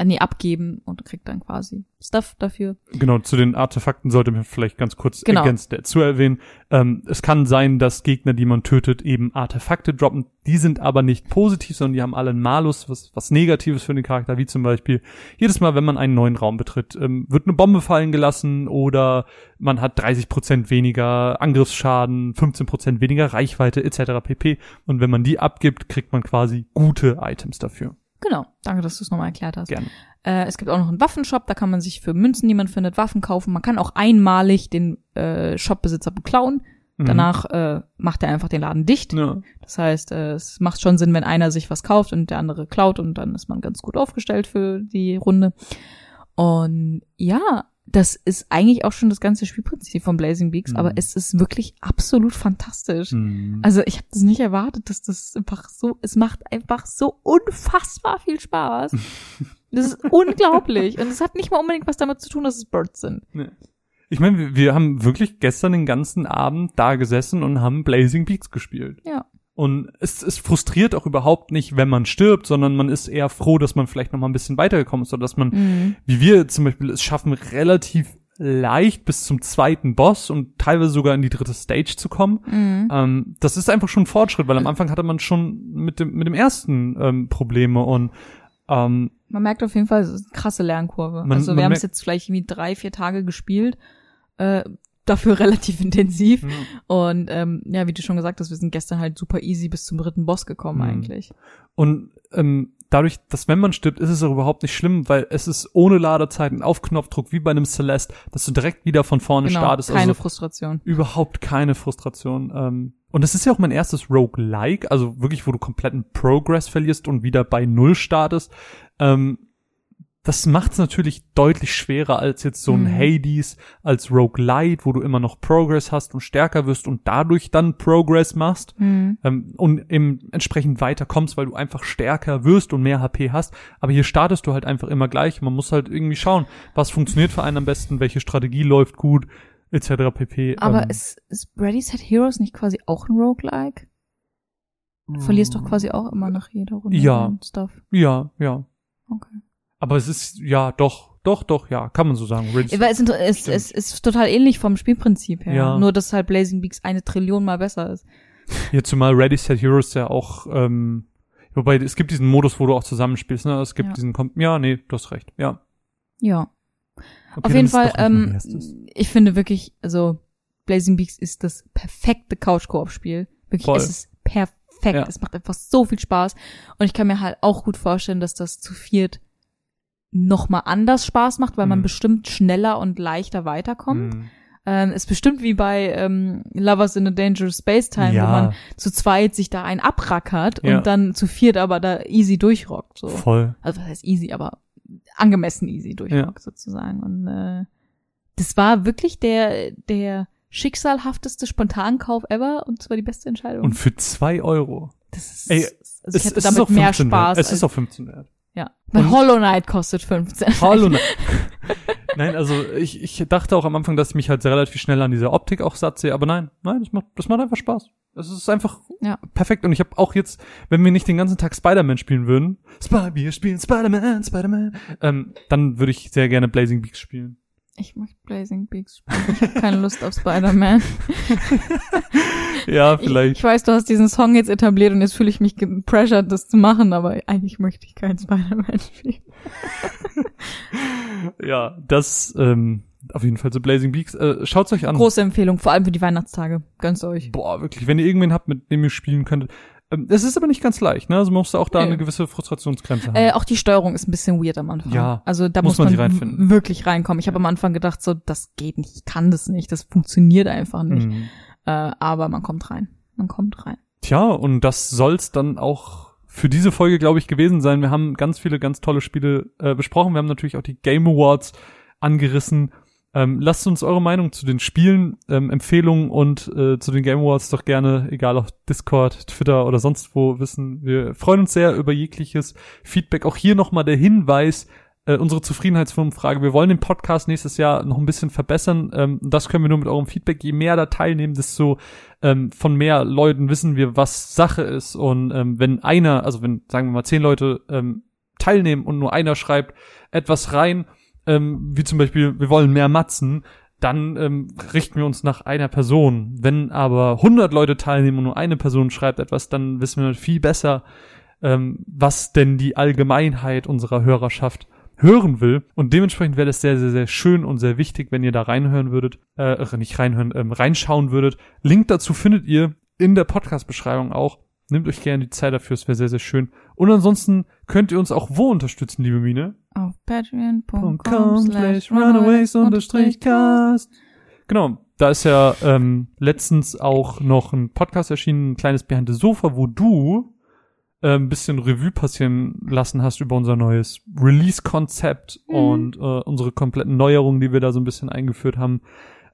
nee, abgeben und kriegt dann quasi Stuff dafür. Genau, zu den Artefakten sollte man vielleicht ganz kurz Genau. ergänzt dazu erwähnen. Ähm, es kann sein, dass Gegner, die man tötet, eben Artefakte droppen. Die sind aber nicht positiv, sondern die haben alle einen Malus, was, was Negatives für den Charakter, wie zum Beispiel jedes Mal, wenn man einen neuen Raum betritt, ähm, wird eine Bombe fallen gelassen oder man hat 30% weniger Angriffsschaden, 15% weniger Reichweite etc. pp. Und wenn man die abgibt, kriegt man quasi gute Items dafür. Genau, danke, dass du es nochmal erklärt hast. Gerne. Äh, es gibt auch noch einen Waffenshop, da kann man sich für Münzen, die man findet, Waffen kaufen. Man kann auch einmalig den äh, Shopbesitzer beklauen. Mhm. Danach äh, macht er einfach den Laden dicht. Ja. Das heißt, äh, es macht schon Sinn, wenn einer sich was kauft und der andere klaut und dann ist man ganz gut aufgestellt für die Runde. Und ja, das ist eigentlich auch schon das ganze Spielprinzip von Blazing Beaks, Mhm. aber es ist wirklich absolut fantastisch. Mhm. Also ich habe das nicht erwartet, dass das einfach so, es macht einfach so unfassbar viel Spaß. Das ist unglaublich. Und es hat nicht mal unbedingt was damit zu tun, dass es Birds sind. Nee. Ich meine, wir, wir haben wirklich gestern den ganzen Abend da gesessen und haben Blazing Beaks gespielt. Ja. Und es, es frustriert auch überhaupt nicht, wenn man stirbt, sondern man ist eher froh, dass man vielleicht noch mal ein bisschen weitergekommen ist oder dass man, Mhm. wie wir zum Beispiel es schaffen, relativ leicht bis zum zweiten Boss und teilweise sogar in die dritte Stage zu kommen. Mhm. Ähm, das ist einfach schon ein Fortschritt, weil am Anfang hatte man schon mit dem, mit dem ersten ähm, Probleme und ähm, Man merkt auf jeden Fall, es ist eine krasse Lernkurve. Man- also wir haben es jetzt vielleicht irgendwie drei, vier Tage gespielt. Äh, dafür relativ intensiv. Und ähm, ja, wie du schon gesagt hast, wir sind gestern halt super easy bis zum dritten Boss gekommen Mhm. eigentlich. Und ähm, dadurch, dass wenn man stirbt, ist es auch überhaupt nicht schlimm, weil es ist ohne Ladezeiten auf Knopfdruck wie bei einem Celeste, dass du direkt wieder von vorne Genau, startest. keine also Frustration. überhaupt keine Frustration. Ähm, und es ist ja auch mein erstes Roguelike, also wirklich, wo du kompletten Progress verlierst und wieder bei Null startest. Ähm, das macht es natürlich deutlich schwerer als jetzt so ein Mhm. Hades, als Roguelite, wo du immer noch Progress hast und stärker wirst und dadurch dann Progress machst Mhm. ähm, und eben entsprechend weiter kommst, weil du einfach stärker wirst und mehr HP hast. Aber hier startest du halt einfach immer gleich. Man muss halt irgendwie schauen, was funktioniert für einen am besten, welche Strategie läuft gut, etc. pp. Aber ähm, ist, ist Ready Set Heroes nicht quasi auch ein Roguelike? Du verlierst doch quasi auch immer nach jeder Runde Ja. und Stuff. Ja, ja. Okay. Aber es ist, ja, doch, doch, doch, ja, kann man so sagen. Weil es, es, es ist total ähnlich vom Spielprinzip her. Ja. Nur, dass halt Blazing Beaks eine Trillion mal besser ist. Hier zumal Ready Set Heroes ja auch, ähm, wobei es gibt diesen Modus, wo du auch zusammenspielst, ne? Es gibt Ja. diesen, ja, nee, du hast recht, ja. Ja. Okay, Auf jeden Fall, ähm, ich finde wirklich, also Blazing Beaks ist das perfekte Couch-Koop-Spiel. Wirklich, Voll. es ist perfekt. Ja. Es macht einfach so viel Spaß. Und ich kann mir halt auch gut vorstellen, dass das zu viert noch mal anders Spaß macht, weil man Mhm. bestimmt schneller und leichter weiterkommt. Hm. Ähm, ist bestimmt wie bei ähm, Lovers in a Dangerous Space Time, wo Ja. man zu zweit sich da einen abrackert Ja. und dann zu viert aber da easy durchrockt. So. Voll. Also was heißt easy, aber angemessen easy durchrockt sozusagen. Und äh, das war wirklich der, der schicksalhafteste Spontankauf ever und zwar die beste Entscheidung. Und für zwei Euro. das ist, Ey, also ich hätte es damit ist auch mehr 15 Spaß. Es ist auch 15 wert. Ja. Weil und- Hollow Knight kostet 15. Hallo. ne- nein, also ich, ich dachte auch am Anfang, dass ich mich halt relativ schnell an dieser Optik auch satt sehe, aber nein, nein, das macht, das macht einfach Spaß. Es ist einfach Ja. perfekt. Und ich habe auch jetzt, wenn wir nicht den ganzen Tag Spider-Man spielen würden, Sp wir spielen Spider-Man, Spider-Man, ähm, dann würde ich sehr gerne Blazing Beaks spielen. Ich möchte Blazing Beaks spielen. Ich habe keine Lust auf Spider-Man. Ja, Ich, vielleicht. ich weiß, du hast diesen Song jetzt etabliert und jetzt fühle ich mich gepressured, das zu machen, aber eigentlich möchte ich keinen Spider-Man spielen. ja, das ähm, auf jeden Fall so Blazing Beaks. Äh, schaut's euch an. Große Empfehlung, vor allem für die Weihnachtstage. Gönn's euch. Boah, wirklich, wenn ihr irgendwen habt, mit dem ihr spielen könntet. Ähm, es ist aber nicht ganz leicht, ne? Also man muss da auch da Nee. eine gewisse Frustrationsgrenze haben. Äh, auch die Steuerung ist ein bisschen weird am Anfang. Ja, also da muss muss, man man, wirklich reinkommen. Ich habe am Anfang gedacht, so das geht nicht, ich kann das nicht, das funktioniert einfach nicht. Mhm. Äh, aber man kommt rein, man kommt rein. Tja, und das soll's dann auch für diese Folge, glaube ich, gewesen sein. Wir haben ganz viele ganz tolle Spiele äh, besprochen. Wir haben natürlich auch die Game Awards angerissen. Ähm, lasst uns eure Meinung zu den Spielen, ähm, Empfehlungen und äh, zu den Game Awards doch gerne, egal auf Discord, Twitter oder sonst wo, wissen. Wir freuen uns sehr über jegliches Feedback. Auch hier nochmal der Hinweis, äh, unsere Zufriedenheitsfirmenfrage. Wir wollen den Podcast nächstes Jahr noch ein bisschen verbessern. Ähm, das können wir nur mit eurem Feedback. Je mehr da teilnehmen, desto ähm, von mehr Leuten wissen wir, was Sache ist. Und ähm, wenn einer, also wenn, sagen wir mal, zehn Leute ähm, teilnehmen und nur einer schreibt etwas rein, ähm, wie zum Beispiel, wir wollen mehr Matzen, dann ähm, richten wir uns nach einer Person. Wenn aber 100 Leute teilnehmen und nur eine Person schreibt etwas, dann wissen wir viel besser, ähm, was denn die Allgemeinheit unserer Hörerschaft hören will. Und dementsprechend wäre das sehr, sehr, sehr schön und sehr wichtig, wenn ihr da reinhören würdet, äh, nicht reinhören, ähm, reinschauen würdet. Link dazu findet ihr in der Podcast-Beschreibung auch. Nehmt euch gerne die Zeit dafür, es wäre sehr, sehr schön. Und ansonsten könnt ihr uns auch wo unterstützen, liebe Mine? Auf patreon.com com slash slash runaways unterstrich cast. Genau, da ist ja ähm, letztens auch noch ein Podcast erschienen, ein kleines Behind the Sofa, wo du äh, ein bisschen Revue passieren lassen hast über unser neues Release-Konzept Mhm. und äh, unsere kompletten Neuerungen, die wir da so ein bisschen eingeführt haben.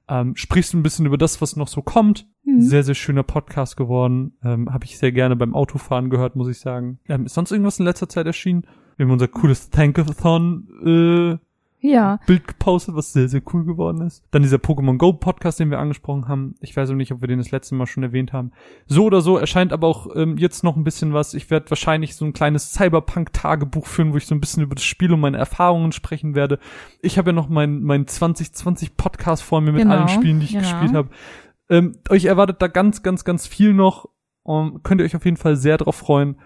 Ähm, sprichst ein bisschen über das, was noch so kommt. Mhm. Sehr, sehr schöner Podcast geworden. Ähm, Habe ich sehr gerne beim Autofahren gehört, muss ich sagen. Ähm, ist sonst irgendwas in letzter Zeit erschienen? Wir haben unser cooles Thankathon äh, Ja, Bild gepostet, was sehr, sehr cool geworden ist. Dann dieser Pokémon Go Podcast, den wir angesprochen haben. Ich weiß auch nicht, ob wir den das letzte Mal schon erwähnt haben. So oder so erscheint aber auch ähm, jetzt noch ein bisschen was. Ich werde wahrscheinlich so ein kleines Cyberpunk-Tagebuch führen, wo ich so ein bisschen über das Spiel und meine Erfahrungen sprechen werde. Ich habe ja noch mein, mein 2020 Podcast vor mir mit Genau, allen Spielen, die ich genau. gespielt habe. Ähm, euch erwartet da ganz, ganz, ganz viel noch. Um, könnt ihr euch auf jeden Fall sehr drauf freuen.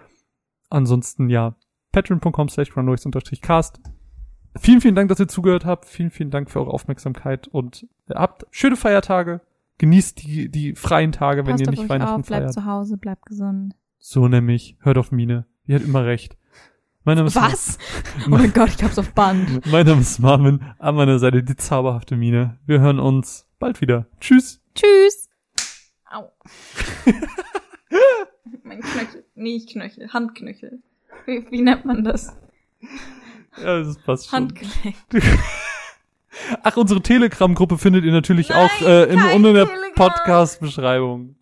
Ansonsten, ja, patreon.com slash cast Vielen, vielen Dank, dass ihr zugehört habt. Vielen, vielen Dank für eure Aufmerksamkeit und habt schöne Feiertage. Genießt die, die freien Tage, wenn passt ihr auf nicht Weihnachten auf, bleibt feiert. zu Hause, bleibt gesund. So nämlich. Hört auf Mine. Die hat immer recht. Mein Name ist, Was? Oh mein Gott, ich hab's auf Band. mein Name ist Marvin. An meiner Seite die zauberhafte Mine. Wir hören uns bald wieder. Tschüss. Tschüss. Au. mein Knöchel. Nee, nicht Knöchel. Handknöchel. Wie, wie nennt man das? Ja, das passt schon. Handgelenk. Ach, unsere Telegram-Gruppe findet ihr natürlich Nein, auch äh, in, unten in der. Podcast-Beschreibung.